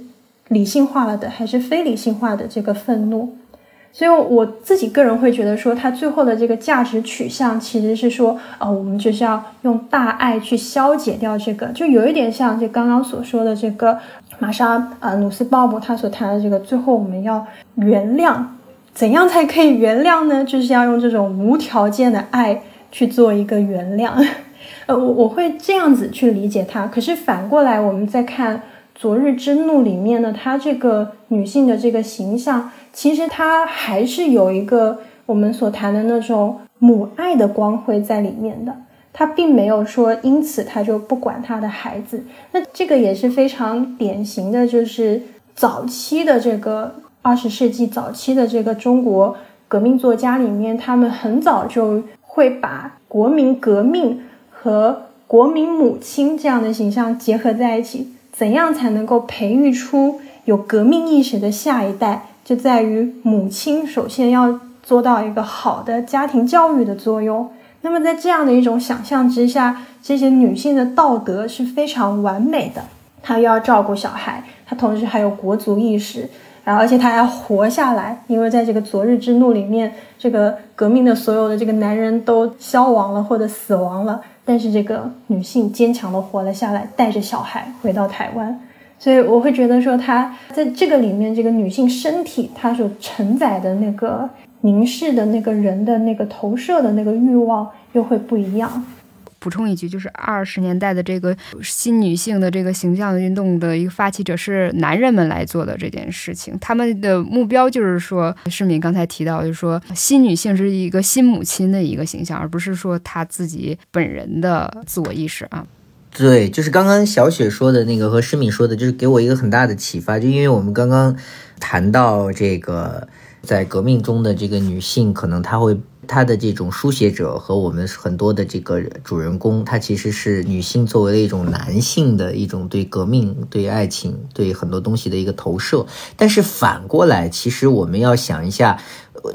理性化了的还是非理性化的这个愤怒。所以我自己个人会觉得说，他最后的这个价值取向其实是说，呃，我们就是要用大爱去消解掉这个，就有一点像就刚刚所说的这个玛莎啊努斯鲍勃他所谈的这个，最后我们要原谅，怎样才可以原谅呢？就是要用这种无条件的爱去做一个原谅。呃，我我会这样子去理解它。可是反过来，我们再看《昨日之怒》里面呢，她这个女性的这个形象。其实她还是有一个我们所谈的那种母爱的光辉在里面的，她并没有说因此她就不管她的孩子。那这个也是非常典型的，就是早期的这个二十世纪早期的这个中国革命作家里面，他们很早就会把国民革命和国民母亲这样的形象结合在一起。怎样才能够培育出有革命意识的下一代？就在于母亲首先要做到一个好的家庭教育的作用。那么在这样的一种想象之下，这些女性的道德是非常完美的。她又要照顾小孩，她同时还有国族意识，然后而且她还要活下来。因为在这个昨日之怒里面，这个革命的所有的这个男人都消亡了或者死亡了，但是这个女性坚强的活了下来，带着小孩回到台湾。所以我会觉得说，她在这个里面，这个女性身体她所承载的那个凝视的那个人的那个投射的那个欲望又会不一样。补充一句，就是二十年代的这个新女性的这个形象运动的一个发起者是男人们来做的这件事情，他们的目标就是说，世敏刚才提到，就是说新女性是一个新母亲的一个形象，而不是说她自己本人的自我意识啊。对，就是刚刚小雪说的那个和诗敏说的，就是给我一个很大的启发。就因为我们刚刚谈到这个，在革命中的这个女性，可能她会他的这种书写者和我们很多的这个主人公，他其实是女性作为了一种男性的一种对革命、对爱情、对很多东西的一个投射。但是反过来，其实我们要想一下，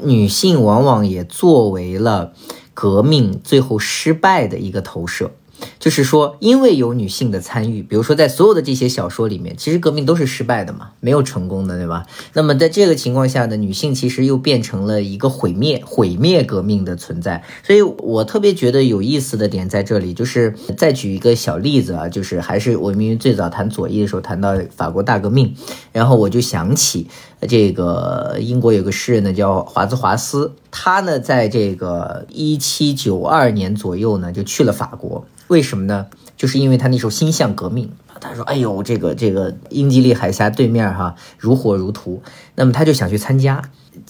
女性往往也作为了革命最后失败的一个投射。就是说，因为有女性的参与，比如说在所有的这些小说里面，其实革命都是失败的嘛，没有成功的，对吧？那么在这个情况下呢，女性其实又变成了一个毁灭、毁灭革命的存在。所以我特别觉得有意思的点在这里，就是再举一个小例子啊，就是还是我们最早谈左翼的时候谈到法国大革命，然后我就想起这个英国有个诗人呢叫华兹华斯，他呢在这个一七九二年左右呢就去了法国。为什么呢？就是因为他那时候心向革命他说：“哎呦，这个这个英吉利海峡对面哈如火如荼，那么他就想去参加，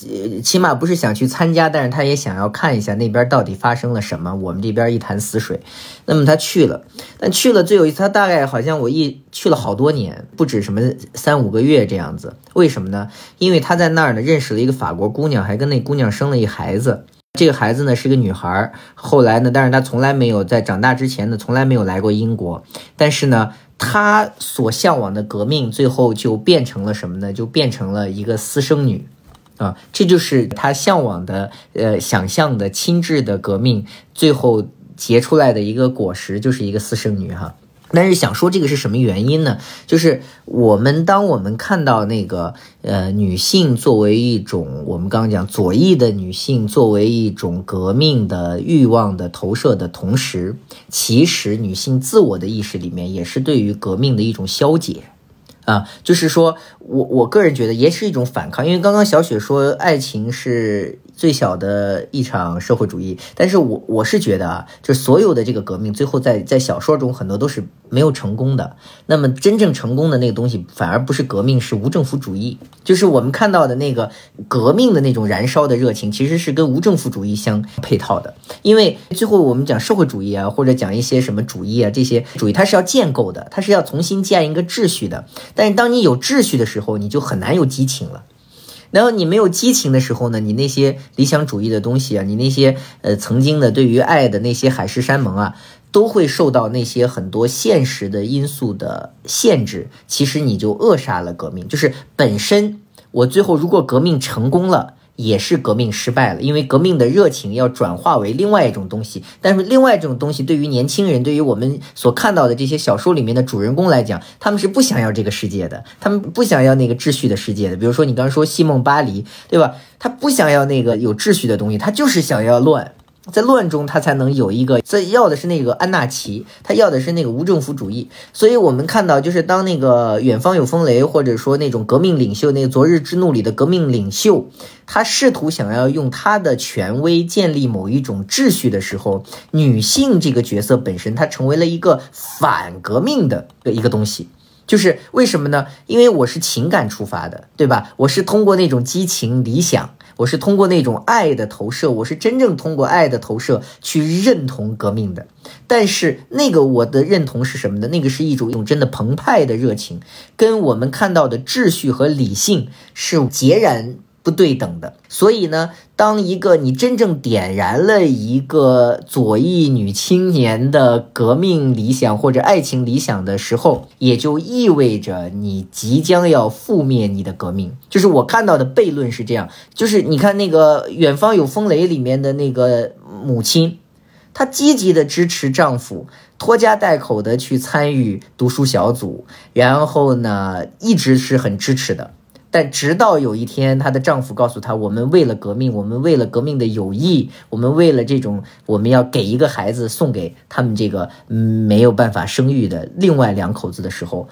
呃，起码不是想去参加，但是他也想要看一下那边到底发生了什么。我们这边一潭死水，那么他去了，但去了最有意思，他大概好像我一去了好多年，不止什么三五个月这样子。为什么呢？因为他在那儿呢认识了一个法国姑娘，还跟那姑娘生了一孩子。”这个孩子呢是个女孩，后来呢，但是她从来没有在长大之前呢，从来没有来过英国。但是呢，她所向往的革命，最后就变成了什么呢？就变成了一个私生女，啊，这就是她向往的、呃，想象的亲制的革命，最后结出来的一个果实，就是一个私生女，哈。但是想说这个是什么原因呢？就是我们当我们看到那个呃女性作为一种我们刚刚讲左翼的女性作为一种革命的欲望的投射的同时，其实女性自我的意识里面也是对于革命的一种消解。啊，就是说我我个人觉得也是一种反抗，因为刚刚小雪说爱情是最小的一场社会主义。但是我我是觉得啊，就所有的这个革命，最后在在小说中很多都是没有成功的。那么真正成功的那个东西，反而不是革命，是无政府主义。就是我们看到的那个革命的那种燃烧的热情，其实是跟无政府主义相配套的。因为最后我们讲社会主义啊，或者讲一些什么主义啊，这些主义它是要建构的，它是要重新建一个秩序的。但是当你有秩序的时候，你就很难有激情了。然后你没有激情的时候呢，你那些理想主义的东西啊，你那些呃曾经的对于爱的那些海誓山盟啊，都会受到那些很多现实的因素的限制。其实你就扼杀了革命，就是本身我最后如果革命成功了。也是革命失败了，因为革命的热情要转化为另外一种东西。但是另外一种东西对于年轻人，对于我们所看到的这些小说里面的主人公来讲，他们是不想要这个世界的，他们不想要那个秩序的世界的。比如说你刚刚说西梦巴黎，对吧？他不想要那个有秩序的东西，他就是想要乱。在乱中，他才能有一个在要的是那个安纳奇，他要的是那个无政府主义。所以，我们看到，就是当那个远方有风雷，或者说那种革命领袖，那个昨日之怒里的革命领袖，他试图想要用他的权威建立某一种秩序的时候，女性这个角色本身，它成为了一个反革命的一个东西。就是为什么呢？因为我是情感出发的，对吧？我是通过那种激情理想。我是通过那种爱的投射，我是真正通过爱的投射去认同革命的。但是那个我的认同是什么呢？那个是一种一种真的澎湃的热情，跟我们看到的秩序和理性是截然。不对等的，所以呢，当一个你真正点燃了一个左翼女青年的革命理想或者爱情理想的时候，也就意味着你即将要覆灭你的革命。就是我看到的悖论是这样，就是你看那个《远方有风雷》里面的那个母亲，她积极的支持丈夫，拖家带口的去参与读书小组，然后呢，一直是很支持的。但直到有一天，她的丈夫告诉她：“我们为了革命，我们为了革命的友谊，我们为了这种，我们要给一个孩子送给他们这个没有办法生育的另外两口子的时候，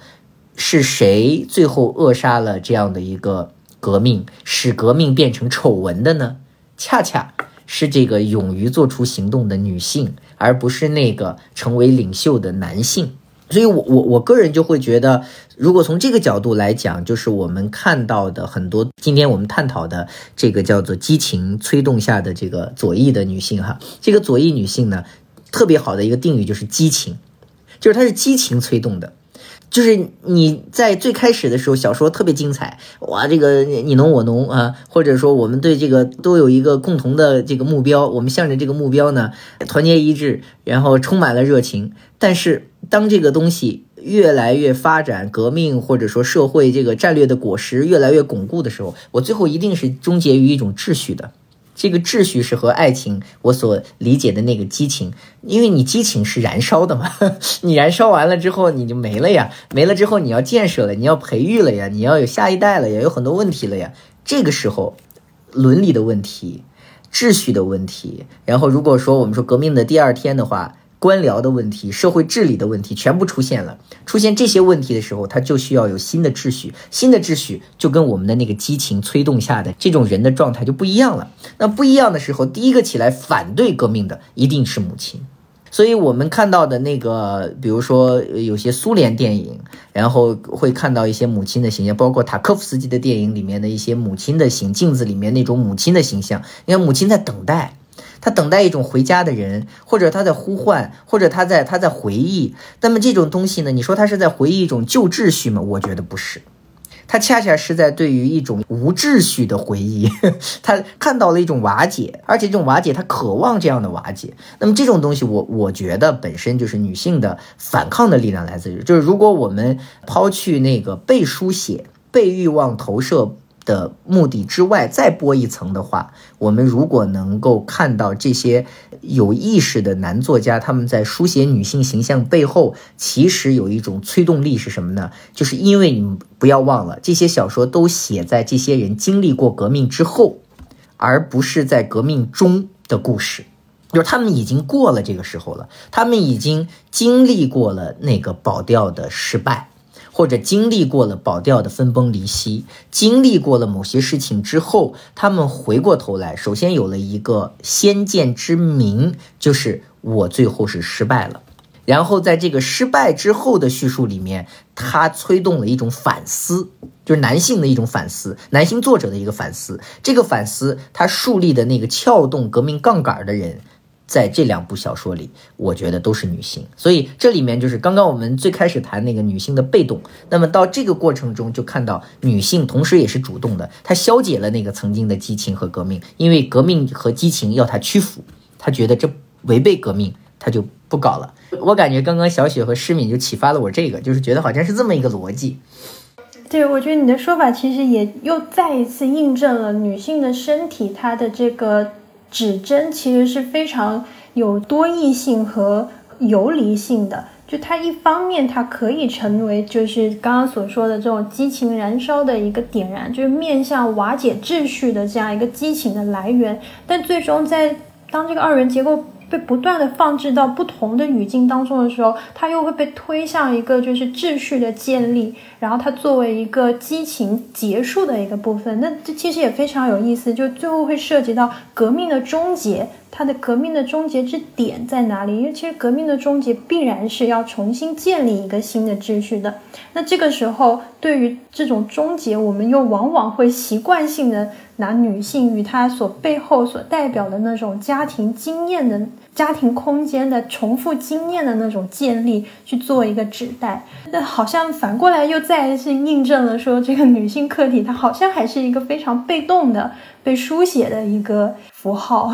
是谁最后扼杀了这样的一个革命，使革命变成丑闻的呢？恰恰是这个勇于做出行动的女性，而不是那个成为领袖的男性。”所以，我我我个人就会觉得，如果从这个角度来讲，就是我们看到的很多，今天我们探讨的这个叫做激情催动下的这个左翼的女性，哈，这个左翼女性呢，特别好的一个定语就是激情，就是她是激情催动的。就是你在最开始的时候，小说特别精彩，哇，这个你侬我侬啊，或者说我们对这个都有一个共同的这个目标，我们向着这个目标呢团结一致，然后充满了热情。但是当这个东西越来越发展，革命或者说社会这个战略的果实越来越巩固的时候，我最后一定是终结于一种秩序的。这个秩序是和爱情我所理解的那个激情，因为你激情是燃烧的嘛，你燃烧完了之后你就没了呀，没了之后你要建设了，你要培育了呀，你要有下一代了呀，有很多问题了呀。这个时候，伦理的问题、秩序的问题，然后如果说我们说革命的第二天的话。官僚的问题、社会治理的问题全部出现了。出现这些问题的时候，他就需要有新的秩序。新的秩序就跟我们的那个激情催动下的这种人的状态就不一样了。那不一样的时候，第一个起来反对革命的一定是母亲。所以我们看到的那个，比如说有些苏联电影，然后会看到一些母亲的形象，包括塔科夫斯基的电影里面的一些母亲的形镜子里面那种母亲的形象。你看，母亲在等待。他等待一种回家的人，或者他在呼唤，或者他在他在回忆。那么这种东西呢？你说他是在回忆一种旧秩序吗？我觉得不是，他恰恰是在对于一种无秩序的回忆。他看到了一种瓦解，而且这种瓦解，他渴望这样的瓦解。那么这种东西，我我觉得本身就是女性的反抗的力量来自于，就是如果我们抛去那个被书写、被欲望投射。的目的之外，再剥一层的话，我们如果能够看到这些有意识的男作家，他们在书写女性形象背后，其实有一种催动力是什么呢？就是因为你们不要忘了，这些小说都写在这些人经历过革命之后，而不是在革命中的故事，就是他们已经过了这个时候了，他们已经经历过了那个保钓的失败。或者经历过了保钓的分崩离析，经历过了某些事情之后，他们回过头来，首先有了一个先见之明，就是我最后是失败了。然后在这个失败之后的叙述里面，他催动了一种反思，就是男性的一种反思，男性作者的一个反思。这个反思，他树立的那个撬动革命杠杆的人，在这两部小说里，我觉得都是女性。所以这里面就是刚刚我们最开始谈那个女性的被动，那么到这个过程中就看到女性同时也是主动的，她消解了那个曾经的激情和革命，因为革命和激情要她屈服，她觉得这违背革命，她就不搞了。我感觉刚刚小雪和诗敏就启发了我，这个就是觉得好像是这么一个逻辑。对，我觉得你的说法其实也又再一次印证了女性的身体，它的这个指针其实是非常有多义性和游离性的。就它一方面，它可以成为就是刚刚所说的这种激情燃烧的一个点燃，就是面向瓦解秩序的这样一个激情的来源。但最终在当这个二元结构。被不断的放置到不同的语境当中的时候，它又会被推向一个就是秩序的建立，然后它作为一个激情结束的一个部分。那这其实也非常有意思，就最后会涉及到革命的终结。它的革命的终结之点在哪里？因为其实革命的终结必然是要重新建立一个新的秩序的。那这个时候，对于这种终结，我们又往往会习惯性的拿女性与她所背后所代表的那种家庭经验的家庭空间的重复经验的那种建立去做一个指代。那好像反过来又再一次印证了说，这个女性客体它好像还是一个非常被动的被书写的一个符号。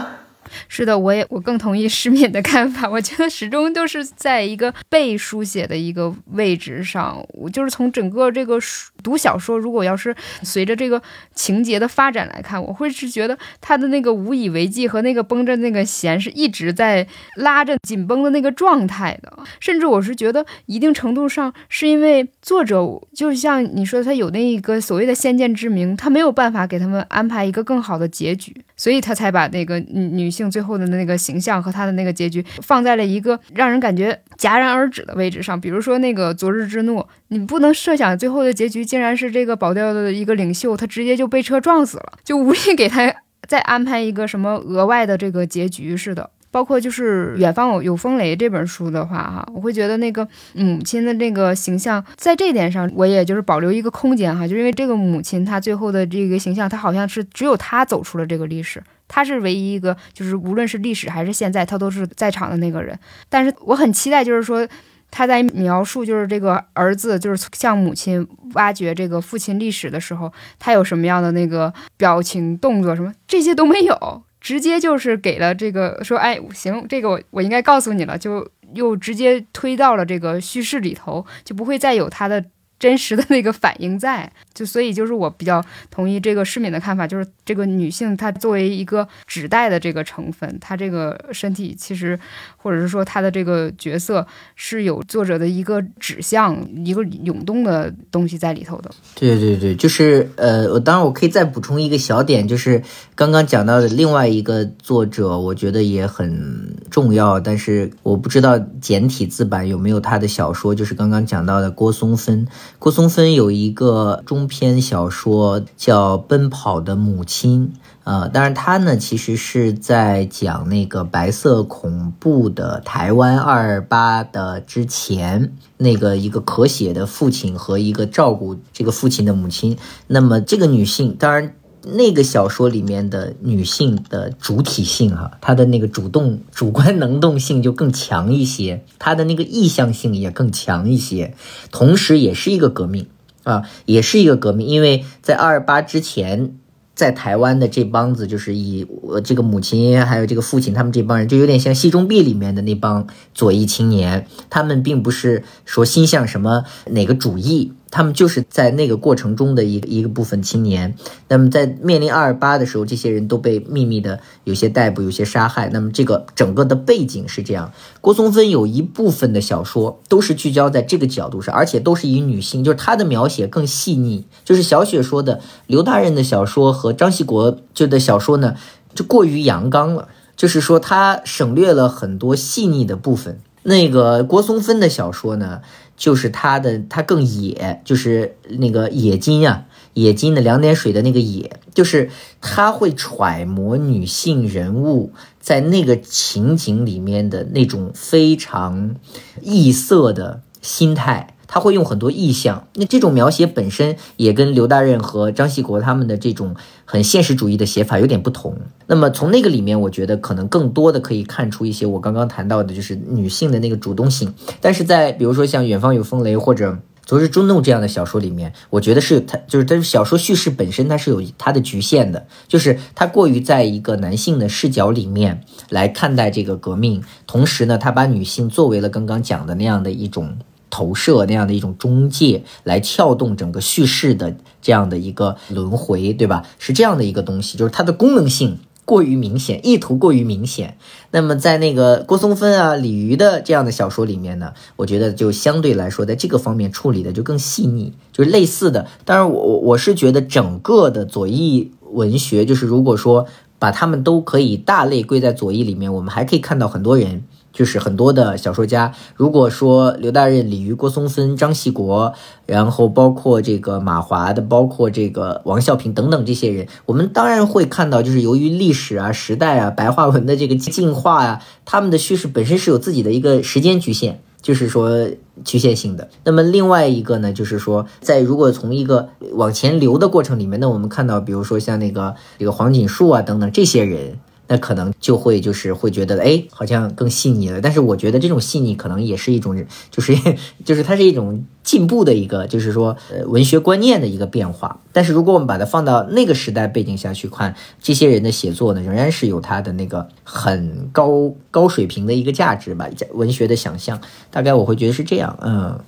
是的，我也我更同意诗敏的看法。我觉得始终都是在一个被书写的一个位置上。我就是从整个这个书读小说，如果要是随着这个情节的发展来看，我会是觉得他的那个无以为继和那个绷着那个弦是一直在拉着紧绷的那个状态的。甚至我是觉得一定程度上是因为作者就像你说，他有那一个所谓的先见之明，他没有办法给他们安排一个更好的结局，所以他才把那个女女性。最后的那个形象和他的那个结局放在了一个让人感觉戛然而止的位置上。比如说那个昨日之怒，你不能设想最后的结局竟然是这个保钓的一个领袖，他直接就被车撞死了，就无力给他 再安排一个什么额外的这个结局似的。包括就是《远方有有风雷》这本书的话，哈，我会觉得那个母亲的那个形象，在这点上，我也就是保留一个空间哈，就因为这个母亲她最后的这个形象，她好像是只有她走出了这个历史。她是唯一一个，就是无论是历史还是现在，她都是在场的那个人。但是我很期待，就是说他在描述就是这个儿子，就是向母亲挖掘这个父亲历史的时候，他有什么样的那个表情动作什么，这些都没有，直接就是给了这个说，哎，行，这个我我应该告诉你了，就又直接推到了这个叙事里头，就不会再有他的。真实的那个反应在，就所以就是我比较同意这个市敏的看法，就是这个女性她作为一个指代的这个成分，她这个身体其实，或者是说她的这个角色是有作者的一个指向，一个涌动的东西在里头的。对对对，就是呃，我当然我可以再补充一个小点，就是刚刚讲到的另外一个作者，我觉得也很重要，但是我不知道简体字版有没有他的小说，就是刚刚讲到的郭松芬。郭松芬有一个中篇小说叫《奔跑的母亲》，呃，当然他呢其实是在讲那个白色恐怖的台湾二八的之前，那个一个可写的父亲和一个照顾这个父亲的母亲。那么这个女性，当然。那个小说里面的女性的主体性，哈，她的那个主动、主观能动性就更强一些，她的那个意向性也更强一些，同时也是一个革命啊，也是一个革命，因为在二二八之前，在台湾的这帮子就是以我这个母亲还有这个父亲他们这帮人，就有点像《戏中壁》里面的那帮左翼青年，他们并不是说心向什么哪个主义。他们就是在那个过程中的一个一个部分青年，那么在面临二二八的时候，这些人都被秘密的有些逮捕，有些杀害。那么这个整个的背景是这样。郭松芬有一部分的小说都是聚焦在这个角度上，而且都是以女性，就是她的描写更细腻。就是小雪说的，刘大人的小说和张系国就的小说呢，就过于阳刚了，就是说他省略了很多细腻的部分。那个郭松芬的小说呢？就是他的他更野，就是那个野金啊，野金的两点水的那个野，就是他会揣摩女性人物在那个情景里面的那种非常异色的心态。他会用很多意象，那这种描写本身也跟刘大任和张系国他们的这种很现实主义的写法有点不同。那么从那个里面，我觉得可能更多的可以看出一些我刚刚谈到的，就是女性的那个主动性。但是在比如说像《远方有风雷》或者《昨日中怒》这样的小说里面，我觉得是它就是它小说叙事本身它是有它的局限的，就是它过于在一个男性的视角里面来看待这个革命，同时呢，他把女性作为了刚刚讲的那样的一种。投射那样的一种中介来撬动整个叙事的这样的一个轮回，对吧？是这样的一个东西，就是它的功能性过于明显，意图过于明显。那么在那个郭松芬啊、李渔的这样的小说里面呢，我觉得就相对来说，在这个方面处理的就更细腻，就是类似的。当然，我我是觉得整个的左翼文学，就是如果说把他们都可以大类归在左翼里面，我们还可以看到很多人。就是很多的小说家，如果说刘大任、李渔、郭松森、张系国，然后包括这个马华的，包括这个王孝平等等这些人，我们当然会看到，就是由于历史啊、时代啊、白话文的这个进化啊，他们的叙事本身是有自己的一个时间局限，就是说局限性的。那么另外一个呢，就是说在如果从一个往前流的过程里面，那我们看到，比如说像那个这个黄锦树啊等等这些人。那可能就会就是会觉得，哎，好像更细腻了。但是我觉得这种细腻可能也是一种，就是 就是它是一种进步的一个，就是说呃文学观念的一个变化。但是如果我们把它放到那个时代背景下去看，这些人的写作呢，仍然是有他的那个很高高水平的一个价值吧，文学的想象。大概我会觉得是这样，嗯。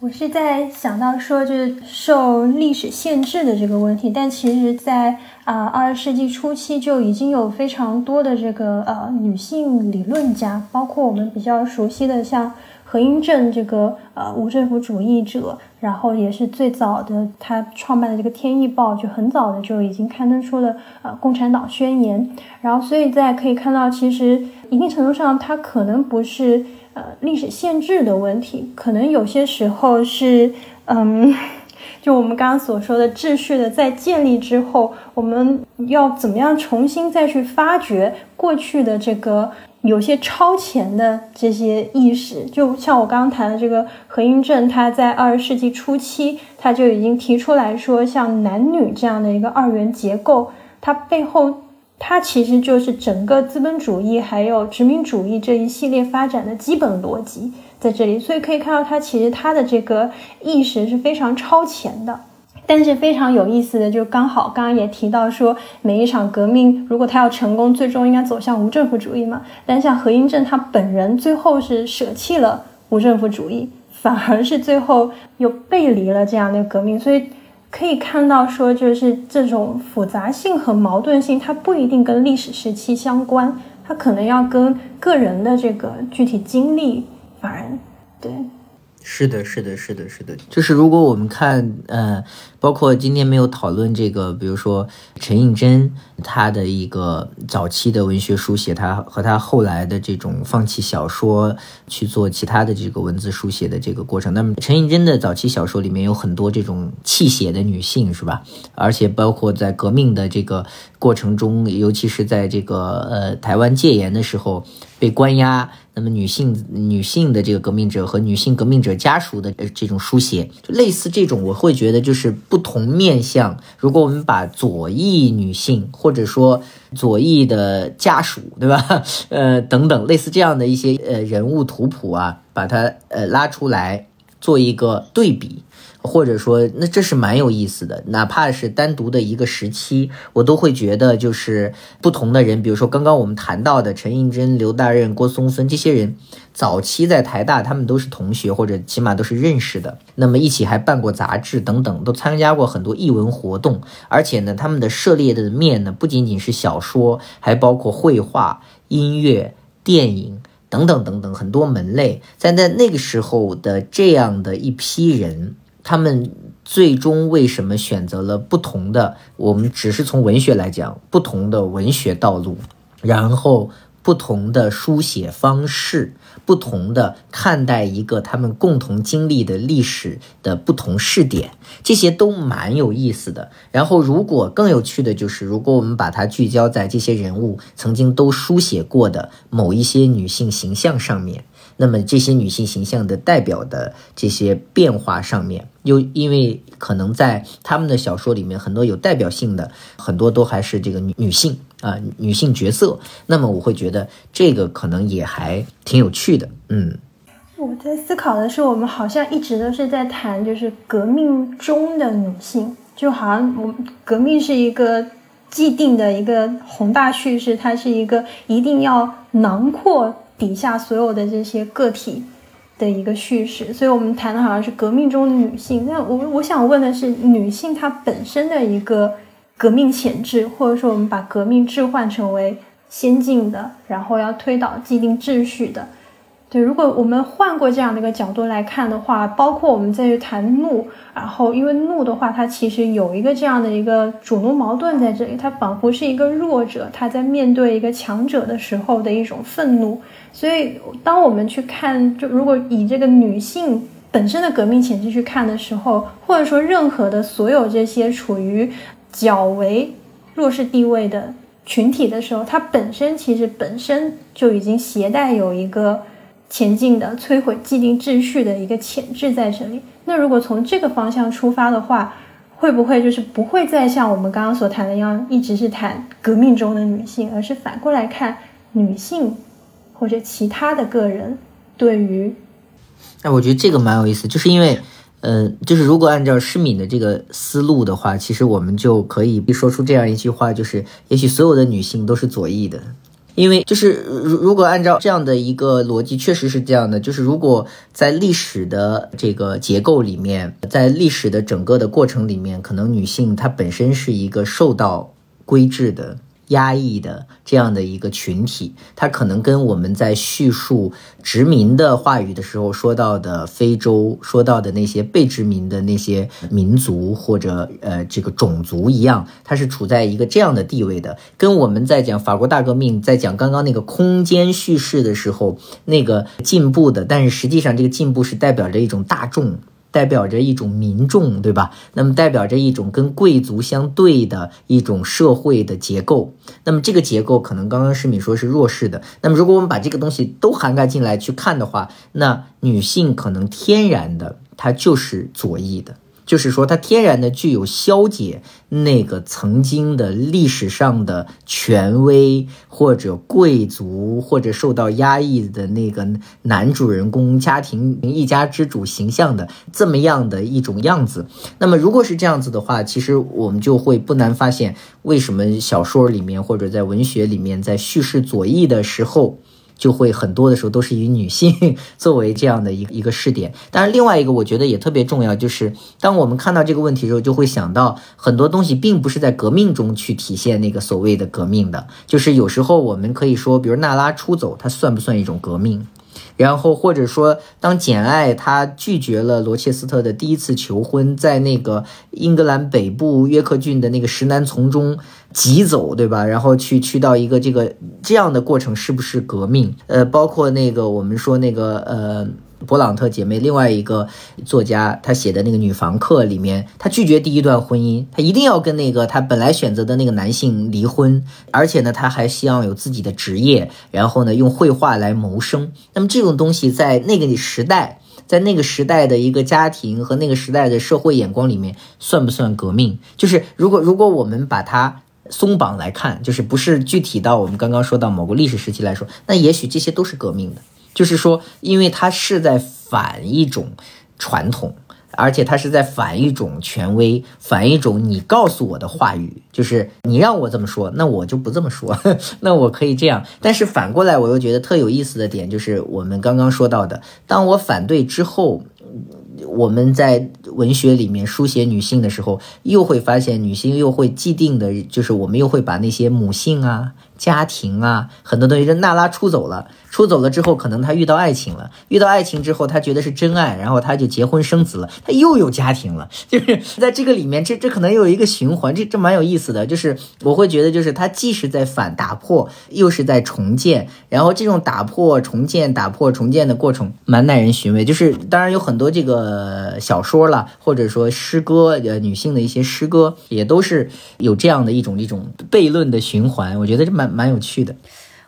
我是在想到说，就是受历史限制的这个问题，但其实，在啊二十世纪初期就已经有非常多的这个呃女性理论家，包括我们比较熟悉的像何英正这个呃无政府主义者，然后也是最早的他创办的这个《天意报》，就很早的就已经刊登出了呃共产党宣言，然后所以在可以看到，其实一定程度上，它可能不是。呃，历史限制的问题，可能有些时候是，嗯，就我们刚刚所说的秩序的在建立之后，我们要怎么样重新再去发掘过去的这个有些超前的这些意识？就像我刚刚谈的这个何英正，他在二十世纪初期他就已经提出来说，像男女这样的一个二元结构，它背后。它其实就是整个资本主义还有殖民主义这一系列发展的基本逻辑在这里，所以可以看到他其实他的这个意识是非常超前的。但是非常有意思的，就刚好刚刚也提到说，每一场革命如果它要成功，最终应该走向无政府主义嘛。但像何英正他本人最后是舍弃了无政府主义，反而是最后又背离了这样的革命，所以。可以看到，说就是这种复杂性和矛盾性，它不一定跟历史时期相关，它可能要跟个人的这个具体经历，反而对。是的，是的，是的，是的，就是如果我们看，呃，包括今天没有讨论这个，比如说陈映真他的一个早期的文学书写，他和他后来的这种放弃小说去做其他的这个文字书写的这个过程。那么陈映真的早期小说里面有很多这种泣血的女性，是吧？而且包括在革命的这个过程中，尤其是在这个呃台湾戒严的时候被关押。那么女性女性的这个革命者和女性革命者家属的这种书写，就类似这种，我会觉得就是不同面向。如果我们把左翼女性或者说左翼的家属，对吧？呃，等等类似这样的一些呃人物图谱啊，把它呃拉出来做一个对比。或者说，那这是蛮有意思的。哪怕是单独的一个时期，我都会觉得，就是不同的人，比如说刚刚我们谈到的陈映真、刘大任、郭松芬这些人，早期在台大，他们都是同学，或者起码都是认识的。那么一起还办过杂志等等，都参加过很多艺文活动。而且呢，他们的涉猎的面呢，不仅仅是小说，还包括绘画、音乐、电影等等等等很多门类。在在那个时候的这样的一批人。他们最终为什么选择了不同的？我们只是从文学来讲，不同的文学道路，然后不同的书写方式，不同的看待一个他们共同经历的历史的不同视点，这些都蛮有意思的。然后，如果更有趣的就是，如果我们把它聚焦在这些人物曾经都书写过的某一些女性形象上面。那么这些女性形象的代表的这些变化上面，又因为可能在他们的小说里面，很多有代表性的，很多都还是这个女女性啊，女性角色。那么我会觉得这个可能也还挺有趣的。嗯，我在思考的是，我们好像一直都是在谈，就是革命中的女性，就好像我革命是一个既定的一个宏大叙事，它是一个一定要囊括。底下所有的这些个体的一个叙事，所以我们谈的好像是革命中的女性。那我我想问的是，女性她本身的一个革命潜质，或者说我们把革命置换成为先进的，然后要推倒既定秩序的。对，如果我们换过这样的一个角度来看的话，包括我们再去谈怒，然后因为怒的话，它其实有一个这样的一个主奴矛盾在这里，它仿佛是一个弱者，他在面对一个强者的时候的一种愤怒。所以，当我们去看，就如果以这个女性本身的革命潜质去看的时候，或者说任何的所有这些处于较为弱势地位的群体的时候，它本身其实本身就已经携带有一个。前进的摧毁既定秩序的一个潜质在这里。那如果从这个方向出发的话，会不会就是不会再像我们刚刚所谈的一样，一直是谈革命中的女性，而是反过来看女性或者其他的个人对于……哎，我觉得这个蛮有意思，就是因为，呃，就是如果按照施敏的这个思路的话，其实我们就可以说出这样一句话，就是也许所有的女性都是左翼的。因为就是如如果按照这样的一个逻辑，确实是这样的。就是如果在历史的这个结构里面，在历史的整个的过程里面，可能女性她本身是一个受到规制的。压抑的这样的一个群体，它可能跟我们在叙述殖民的话语的时候说到的非洲，说到的那些被殖民的那些民族或者呃这个种族一样，它是处在一个这样的地位的。跟我们在讲法国大革命，在讲刚刚那个空间叙事的时候，那个进步的，但是实际上这个进步是代表着一种大众。代表着一种民众，对吧？那么代表着一种跟贵族相对的一种社会的结构。那么这个结构可能刚刚诗敏说是弱势的。那么如果我们把这个东西都涵盖进来去看的话，那女性可能天然的她就是左翼的。就是说，它天然的具有消解那个曾经的历史上的权威或者贵族或者受到压抑的那个男主人公家庭一家之主形象的这么样的一种样子。那么，如果是这样子的话，其实我们就会不难发现，为什么小说里面或者在文学里面在叙事左翼的时候。就会很多的时候都是以女性 作为这样的一个一个试点，当然另外一个我觉得也特别重要，就是当我们看到这个问题的时候，就会想到很多东西并不是在革命中去体现那个所谓的革命的，就是有时候我们可以说，比如娜拉出走，它算不算一种革命？然后或者说，当简爱她拒绝了罗切斯特的第一次求婚，在那个英格兰北部约克郡的那个石楠丛中。急走，对吧？然后去去到一个这个这样的过程，是不是革命？呃，包括那个我们说那个呃，勃朗特姐妹另外一个作家他写的那个女房客里面，她拒绝第一段婚姻，她一定要跟那个她本来选择的那个男性离婚，而且呢，她还希望有自己的职业，然后呢，用绘画来谋生。那么这种东西在那个时代，在那个时代的一个家庭和那个时代的社会眼光里面，算不算革命？就是如果如果我们把它。松绑来看，就是不是具体到我们刚刚说到某个历史时期来说，那也许这些都是革命的。就是说，因为它是在反一种传统，而且它是在反一种权威，反一种你告诉我的话语，就是你让我这么说，那我就不这么说，那我可以这样。但是反过来，我又觉得特有意思的点，就是我们刚刚说到的，当我反对之后。我们在文学里面书写女性的时候，又会发现女性又会既定的，就是我们又会把那些母性啊。家庭啊，很多东西。这娜拉出走了，出走了之后，可能他遇到爱情了，遇到爱情之后，他觉得是真爱，然后他就结婚生子了，他又有家庭了。就是在这个里面，这这可能有一个循环，这这蛮有意思的。就是我会觉得，就是他既是在反打破，又是在重建，然后这种打破、重建、打破、重建的过程蛮耐人寻味。就是当然有很多这个小说了，或者说诗歌，呃，女性的一些诗歌也都是有这样的一种一种悖论的循环。我觉得这蛮蛮有趣的。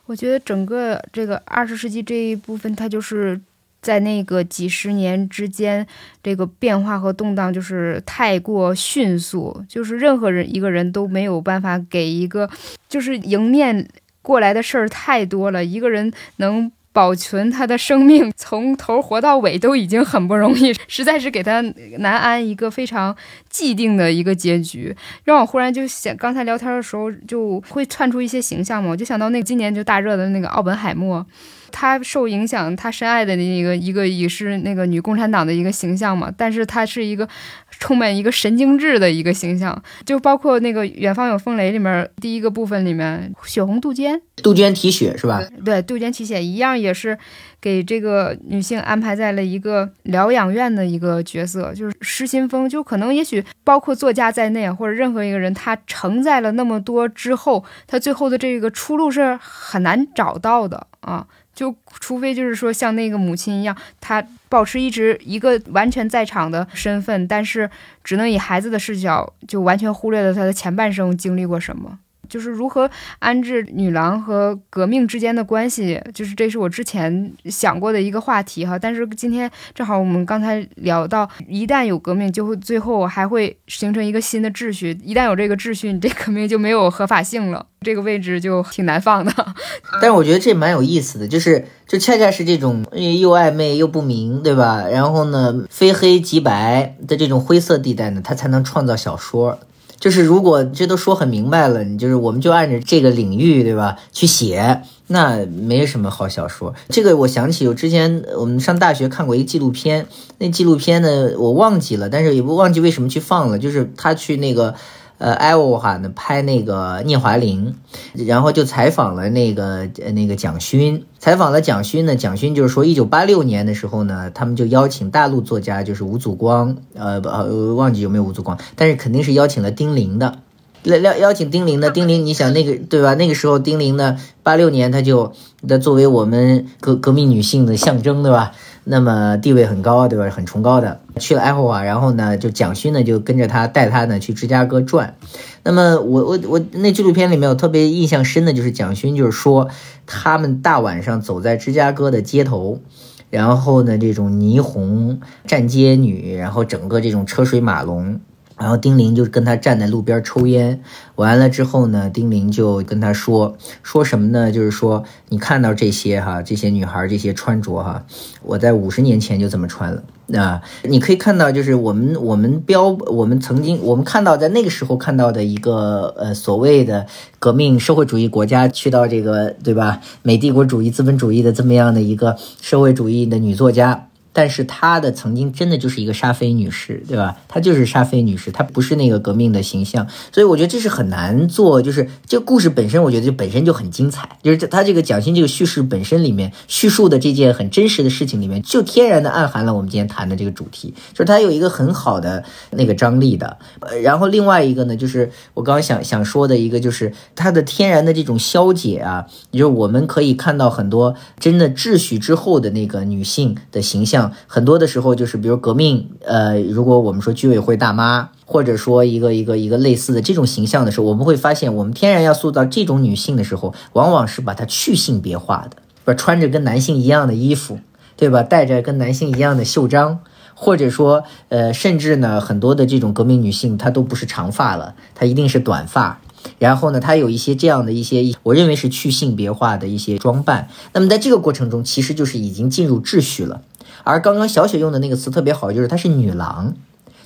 我觉得整个这个二十世纪这一部分，它就是在那个几十年之间，这个变化和动荡就是太过迅速，就是任何人一个人都没有办法给一个，就是迎面过来的事儿太多了，一个人能。保存他的生命，从头活到尾都已经很不容易，实在是给他难安一个非常既定的一个结局，让我忽然就想，刚才聊天的时候就会窜出一些形象嘛，我就想到那个今年就大热的那个奥本海默。他受影响，他深爱的那个一个也是那个女共产党的一个形象嘛，但是他是一个充满一个神经质的一个形象，就包括那个《远方有风雷》里面第一个部分里面，血红杜鹃，杜鹃啼血是吧？对，杜鹃啼血一样也是给这个女性安排在了一个疗养院的一个角色，就是失心疯，就可能也许包括作家在内或者任何一个人，他承载了那么多之后，他最后的这个出路是很难找到的啊。就除非就是说像那个母亲一样，她保持一直一个完全在场的身份，但是只能以孩子的视角，就完全忽略了她的前半生经历过什么。就是如何安置女郎和革命之间的关系，就是这是我之前想过的一个话题哈。但是今天正好我们刚才聊到，一旦有革命，就会最后还会形成一个新的秩序。一旦有这个秩序，你这革命就没有合法性了，这个位置就挺难放的。但是我觉得这蛮有意思的，就是就恰恰是这种又暧昧又不明，对吧？然后呢，非黑即白的这种灰色地带呢，它才能创造小说。就是如果这都说很明白了，你就是我们就按着这个领域，对吧？去写，那没什么好小说。这个我想起，我之前我们上大学看过一个纪录片，那纪录片呢我忘记了，但是也不忘记为什么去放了，就是他去那个。呃，艾沃哈呢拍那个聂华苓，然后就采访了那个那个蒋勋，采访了蒋勋呢，蒋勋就是说，一九八六年的时候呢，他们就邀请大陆作家，就是吴祖光，呃，不，忘记有没有吴祖光，但是肯定是邀请了丁玲的，邀邀邀请丁玲的，丁玲，你想那个对吧？那个时候丁玲呢，八六年他就的作为我们革革命女性的象征，对吧？那么地位很高，对吧？很崇高的，去了爱荷华，然后呢，就蒋勋呢就跟着他带他呢去芝加哥转。那么我我我那纪录片里面我特别印象深的就是蒋勋就是说他们大晚上走在芝加哥的街头，然后呢这种霓虹站街女，然后整个这种车水马龙。然后丁玲就跟他站在路边抽烟，完了之后呢，丁玲就跟他说说什么呢？就是说你看到这些哈，这些女孩这些穿着哈，我在五十年前就这么穿了。那你可以看到，就是我们我们标我们曾经我们看到在那个时候看到的一个呃所谓的革命社会主义国家，去到这个对吧？美帝国主义资本主义的这么样的一个社会主义的女作家。但是她的曾经真的就是一个沙菲女士，对吧？她就是沙菲女士，她不是那个革命的形象，所以我觉得这是很难做。就是这个故事本身，我觉得就本身就很精彩。就是她这个蒋欣这个叙事本身里面叙述的这件很真实的事情里面，就天然的暗含了我们今天谈的这个主题，就是它有一个很好的那个张力的。呃，然后另外一个呢，就是我刚刚想想说的一个，就是它的天然的这种消解啊，就是我们可以看到很多真的秩序之后的那个女性的形象。很多的时候就是，比如革命，呃，如果我们说居委会大妈，或者说一个一个一个类似的这种形象的时候，我们会发现，我们天然要塑造这种女性的时候，往往是把它去性别化的，不穿着跟男性一样的衣服，对吧？戴着跟男性一样的袖章，或者说，呃，甚至呢，很多的这种革命女性，她都不是长发了，她一定是短发。然后呢，她有一些这样的一些，我认为是去性别化的一些装扮。那么在这个过程中，其实就是已经进入秩序了。而刚刚小雪用的那个词特别好，就是她是女郎，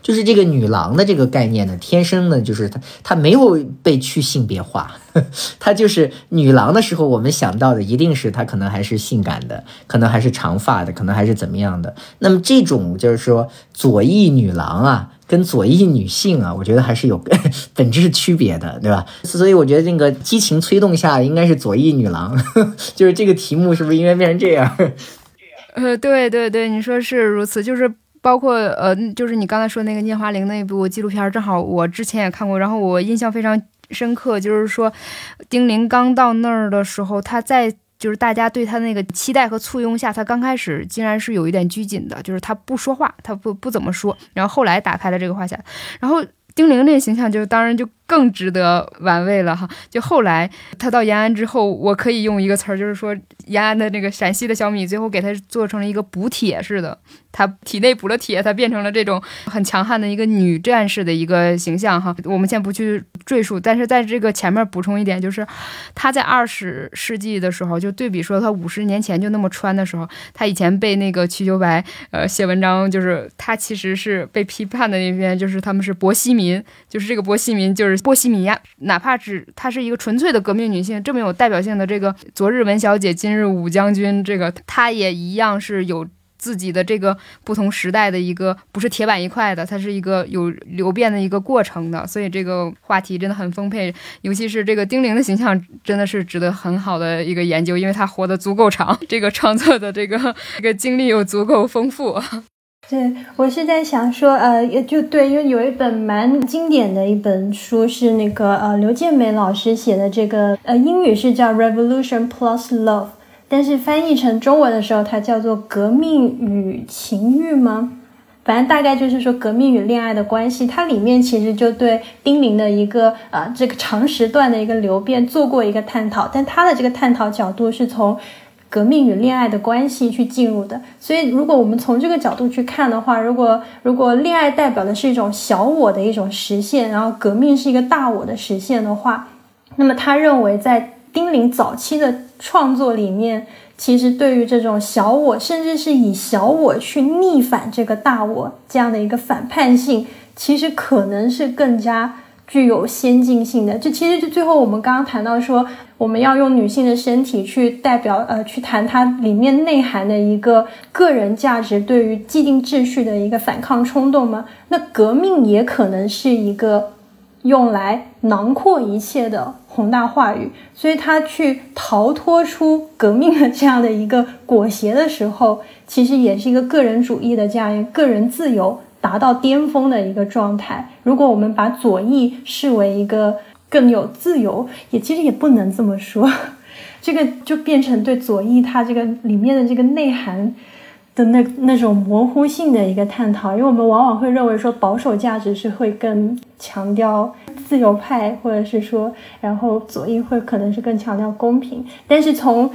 就是这个女郎的这个概念呢，天生呢就是她她没有被去性别化，她就是女郎的时候，我们想到的一定是她可能还是性感的，可能还是长发的，可能还是怎么样的。那么这种就是说左翼女郎啊。跟左翼女性啊，我觉得还是有 本质区别的，对吧？所以我觉得这个激情催动下，应该是左翼女郎，就是这个题目是不是应该变成这样？呃，对对对，你说是如此，就是包括呃，就是你刚才说那个聂华苓那部纪录片，正好我之前也看过，然后我印象非常深刻，就是说丁玲刚到那儿的时候，她在。就是大家对他那个期待和簇拥下，他刚开始竟然是有一点拘谨的，就是他不说话，他不不怎么说，然后后来打开了这个话匣，然后丁玲这形象就当然就。更值得玩味了哈！就后来他到延安之后，我可以用一个词儿，就是说延安的那个陕西的小米，最后给他做成了一个补铁似的，他体内补了铁，他变成了这种很强悍的一个女战士的一个形象哈。我们先不去赘述，但是在这个前面补充一点，就是他在二十世纪的时候，就对比说他五十年前就那么穿的时候，他以前被那个瞿秋白呃写文章，就是他其实是被批判的那边，就是他们是薄西民，就是这个波西民就是。波西米亚，哪怕只她是一个纯粹的革命女性，这么有代表性的这个昨日文小姐，今日武将军，这个她也一样是有自己的这个不同时代的一个不是铁板一块的，它是一个有流变的一个过程的。所以这个话题真的很丰沛，尤其是这个丁玲的形象真的是值得很好的一个研究，因为她活得足够长，这个创作的这个这个经历又足够丰富。对，我是在想说，呃，也就对，因为有一本蛮经典的一本书是那个呃刘建美老师写的，这个呃英语是叫《Revolution Plus Love》，但是翻译成中文的时候，它叫做《革命与情欲》吗？反正大概就是说革命与恋爱的关系。它里面其实就对丁玲的一个呃这个长时段的一个流变做过一个探讨，但他的这个探讨角度是从。革命与恋爱的关系去进入的，所以如果我们从这个角度去看的话，如果如果恋爱代表的是一种小我的一种实现，然后革命是一个大我的实现的话，那么他认为在丁玲早期的创作里面，其实对于这种小我，甚至是以小我去逆反这个大我这样的一个反叛性，其实可能是更加。具有先进性的，这其实就最后我们刚刚谈到说，我们要用女性的身体去代表，呃，去谈它里面内涵的一个个人价值对于既定秩序的一个反抗冲动吗？那革命也可能是一个用来囊括一切的宏大话语，所以他去逃脱出革命的这样的一个裹挟的时候，其实也是一个个人主义的这样一个个人自由。达到巅峰的一个状态。如果我们把左翼视为一个更有自由，也其实也不能这么说。这个就变成对左翼它这个里面的这个内涵的那那种模糊性的一个探讨。因为我们往往会认为说保守价值是会更强调自由派，或者是说，然后左翼会可能是更强调公平。但是从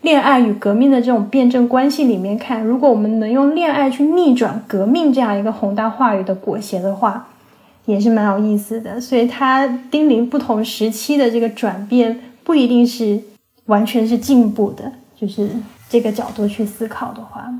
恋爱与革命的这种辩证关系里面看，如果我们能用恋爱去逆转革命这样一个宏大话语的裹挟的话，也是蛮有意思的。所以，他丁玲不同时期的这个转变不一定是完全是进步的，就是这个角度去思考的话，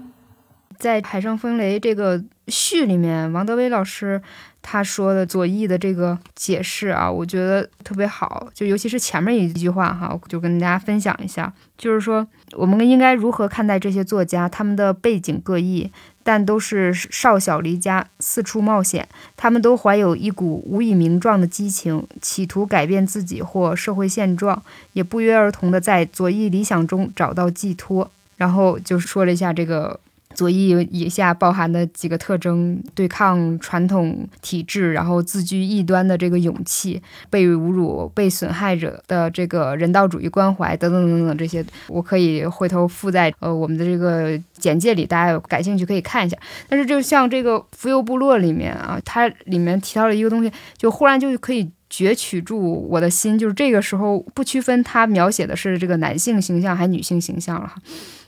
在《海上风雷》这个序里面，王德威老师。他说的左翼的这个解释啊，我觉得特别好，就尤其是前面一句话哈，我就跟大家分享一下，就是说我们应该如何看待这些作家，他们的背景各异，但都是少小离家四处冒险，他们都怀有一股无以名状的激情，企图改变自己或社会现状，也不约而同的在左翼理想中找到寄托，然后就说了一下这个。左翼以下包含的几个特征：对抗传统体制，然后自居异端的这个勇气，被侮辱、被损害者的这个人道主义关怀，等等等等这些，我可以回头附在呃我们的这个简介里，大家有感兴趣可以看一下。但是就像这个浮游部落里面啊，它里面提到了一个东西，就忽然就可以攫取住我的心，就是这个时候不区分他描写的是这个男性形象还是女性形象了，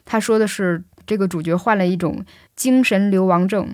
他说的是。这个主角患了一种精神流亡症，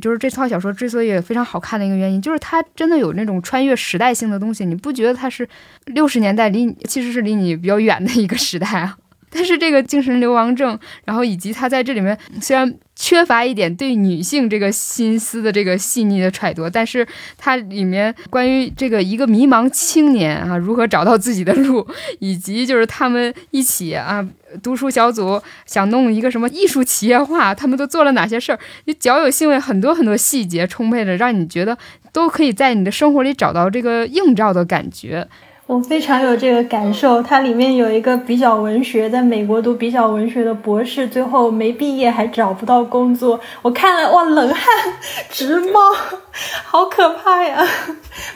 就是这套小说之所以非常好看的一个原因，就是它真的有那种穿越时代性的东西。你不觉得它是六十年代离你其实是离你比较远的一个时代啊？但是这个精神流亡症，然后以及他在这里面虽然缺乏一点对女性这个心思的这个细腻的揣度，但是它里面关于这个一个迷茫青年啊如何找到自己的路，以及就是他们一起啊读书小组想弄一个什么艺术企业化，他们都做了哪些事儿，你脚有兴味，很多很多细节充沛的，让你觉得都可以在你的生活里找到这个映照的感觉。我非常有这个感受，它里面有一个比较文学，在美国读比较文学的博士，最后没毕业还找不到工作，我看了哇，冷汗直冒，好可怕呀！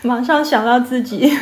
马上想到自己。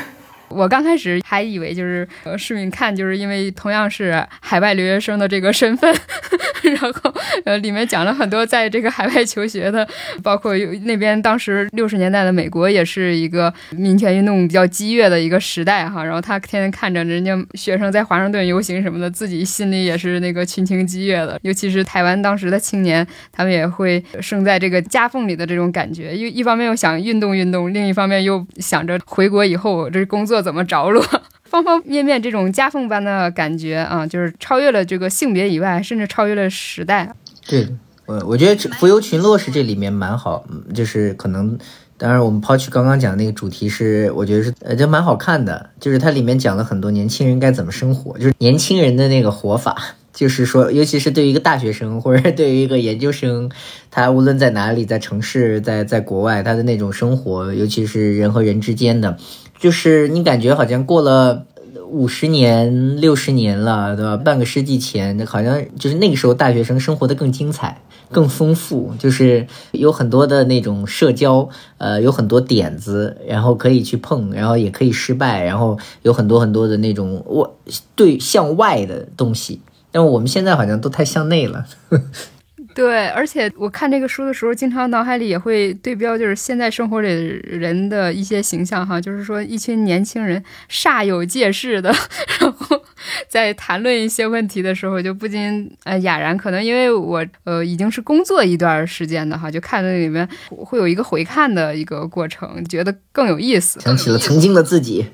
我刚开始还以为就是呃，市民看就是因为同样是海外留学生的这个身份，然后呃，里面讲了很多在这个海外求学的，包括有那边当时六十年代的美国也是一个民权运动比较激越的一个时代哈，然后他天天看着人家学生在华盛顿游行什么的，自己心里也是那个群情激越的，尤其是台湾当时的青年，他们也会生在这个夹缝里的这种感觉，一一方面又想运动运动，另一方面又想着回国以后这工作。怎么着落？方方面面这种夹缝般的感觉啊，就是超越了这个性别以外，甚至超越了时代。对，我我觉得《浮游群落》是这里面蛮好，就是可能，当然我们抛去刚刚讲那个主题，是我觉得是呃，就蛮好看的，就是它里面讲了很多年轻人该怎么生活，就是年轻人的那个活法。就是说，尤其是对于一个大学生，或者对于一个研究生，他无论在哪里，在城市，在在国外，他的那种生活，尤其是人和人之间的。就是你感觉好像过了五十年、六十年了，对吧？半个世纪前，好像就是那个时候大学生生活的更精彩、更丰富，就是有很多的那种社交，呃，有很多点子，然后可以去碰，然后也可以失败，然后有很多很多的那种外对向外的东西。但我们现在好像都太向内了。对，而且我看这个书的时候，经常脑海里也会对标，就是现在生活里人的一些形象哈，就是说一群年轻人煞有介事的，然后在谈论一些问题的时候，就不禁呃哑然。可能因为我呃已经是工作一段时间的哈，就看那里面会有一个回看的一个过程，觉得更有意思，想起了曾经的自己。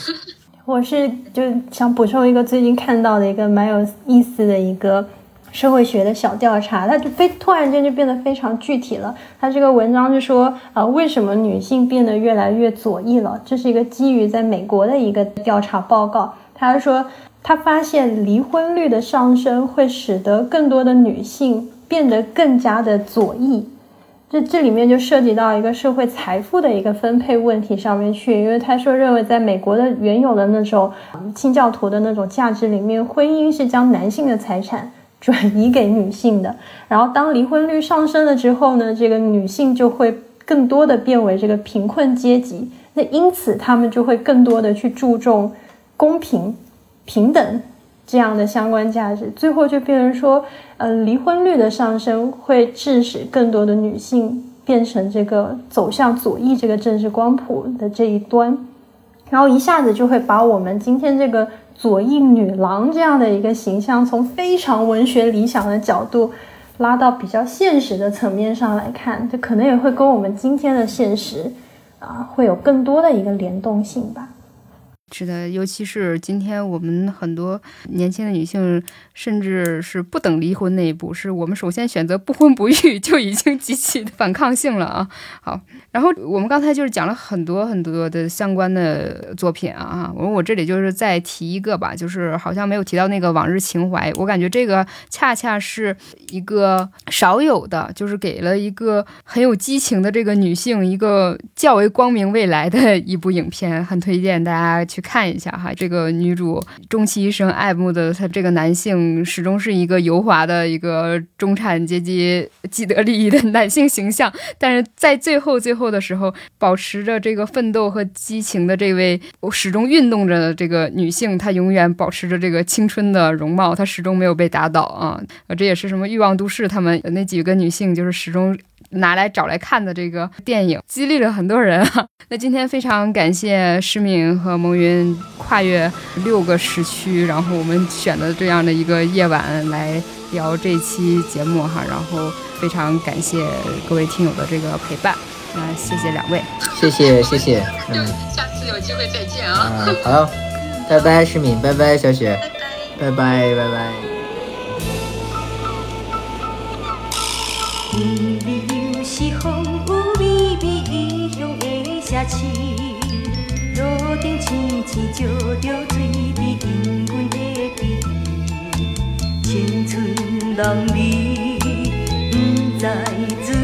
我是就想补充一个最近看到的一个蛮有意思的一个。社会学的小调查，它就非突然间就变得非常具体了。它这个文章就说，啊，为什么女性变得越来越左翼了？这是一个基于在美国的一个调查报告。他说，他发现离婚率的上升会使得更多的女性变得更加的左翼。这这里面就涉及到一个社会财富的一个分配问题上面去，因为他说认为在美国的原有的那种清教徒的那种价值里面，婚姻是将男性的财产。转移给女性的，然后当离婚率上升了之后呢，这个女性就会更多的变为这个贫困阶级，那因此他们就会更多的去注重公平、平等这样的相关价值，最后就变成说，呃，离婚率的上升会致使更多的女性变成这个走向左翼这个政治光谱的这一端，然后一下子就会把我们今天这个。左翼女郎这样的一个形象，从非常文学理想的角度拉到比较现实的层面上来看，这可能也会跟我们今天的现实啊，会有更多的一个联动性吧。是的，尤其是今天我们很多年轻的女性。甚至是不等离婚那一步，是我们首先选择不婚不育 就已经极其反抗性了啊！好，然后我们刚才就是讲了很多很多的相关的作品啊，我我这里就是再提一个吧，就是好像没有提到那个《往日情怀》，我感觉这个恰恰是一个少有的，就是给了一个很有激情的这个女性一个较为光明未来的一部影片，很推荐大家去看一下哈。这个女主终其一生爱慕的她这个男性。始终是一个油滑的一个中产阶级既得利益的男性形象，但是在最后最后的时候，保持着这个奋斗和激情的这位始终运动着的这个女性，她永远保持着这个青春的容貌，她始终没有被打倒啊！这也是什么欲望都市他们那几个女性就是始终。拿来找来看的这个电影，激励了很多人啊。那今天非常感谢诗敏和蒙云跨越六个时区，然后我们选的这样的一个夜晚来聊这期节目哈。然后非常感谢各位听友的这个陪伴，那谢谢两位，谢谢谢谢，嗯，下次有机会再见啊。好，拜拜诗敏，拜拜小雪。拜拜拜拜。天边市，路灯青青照着水边引阮的鼻，青春男女不知醉。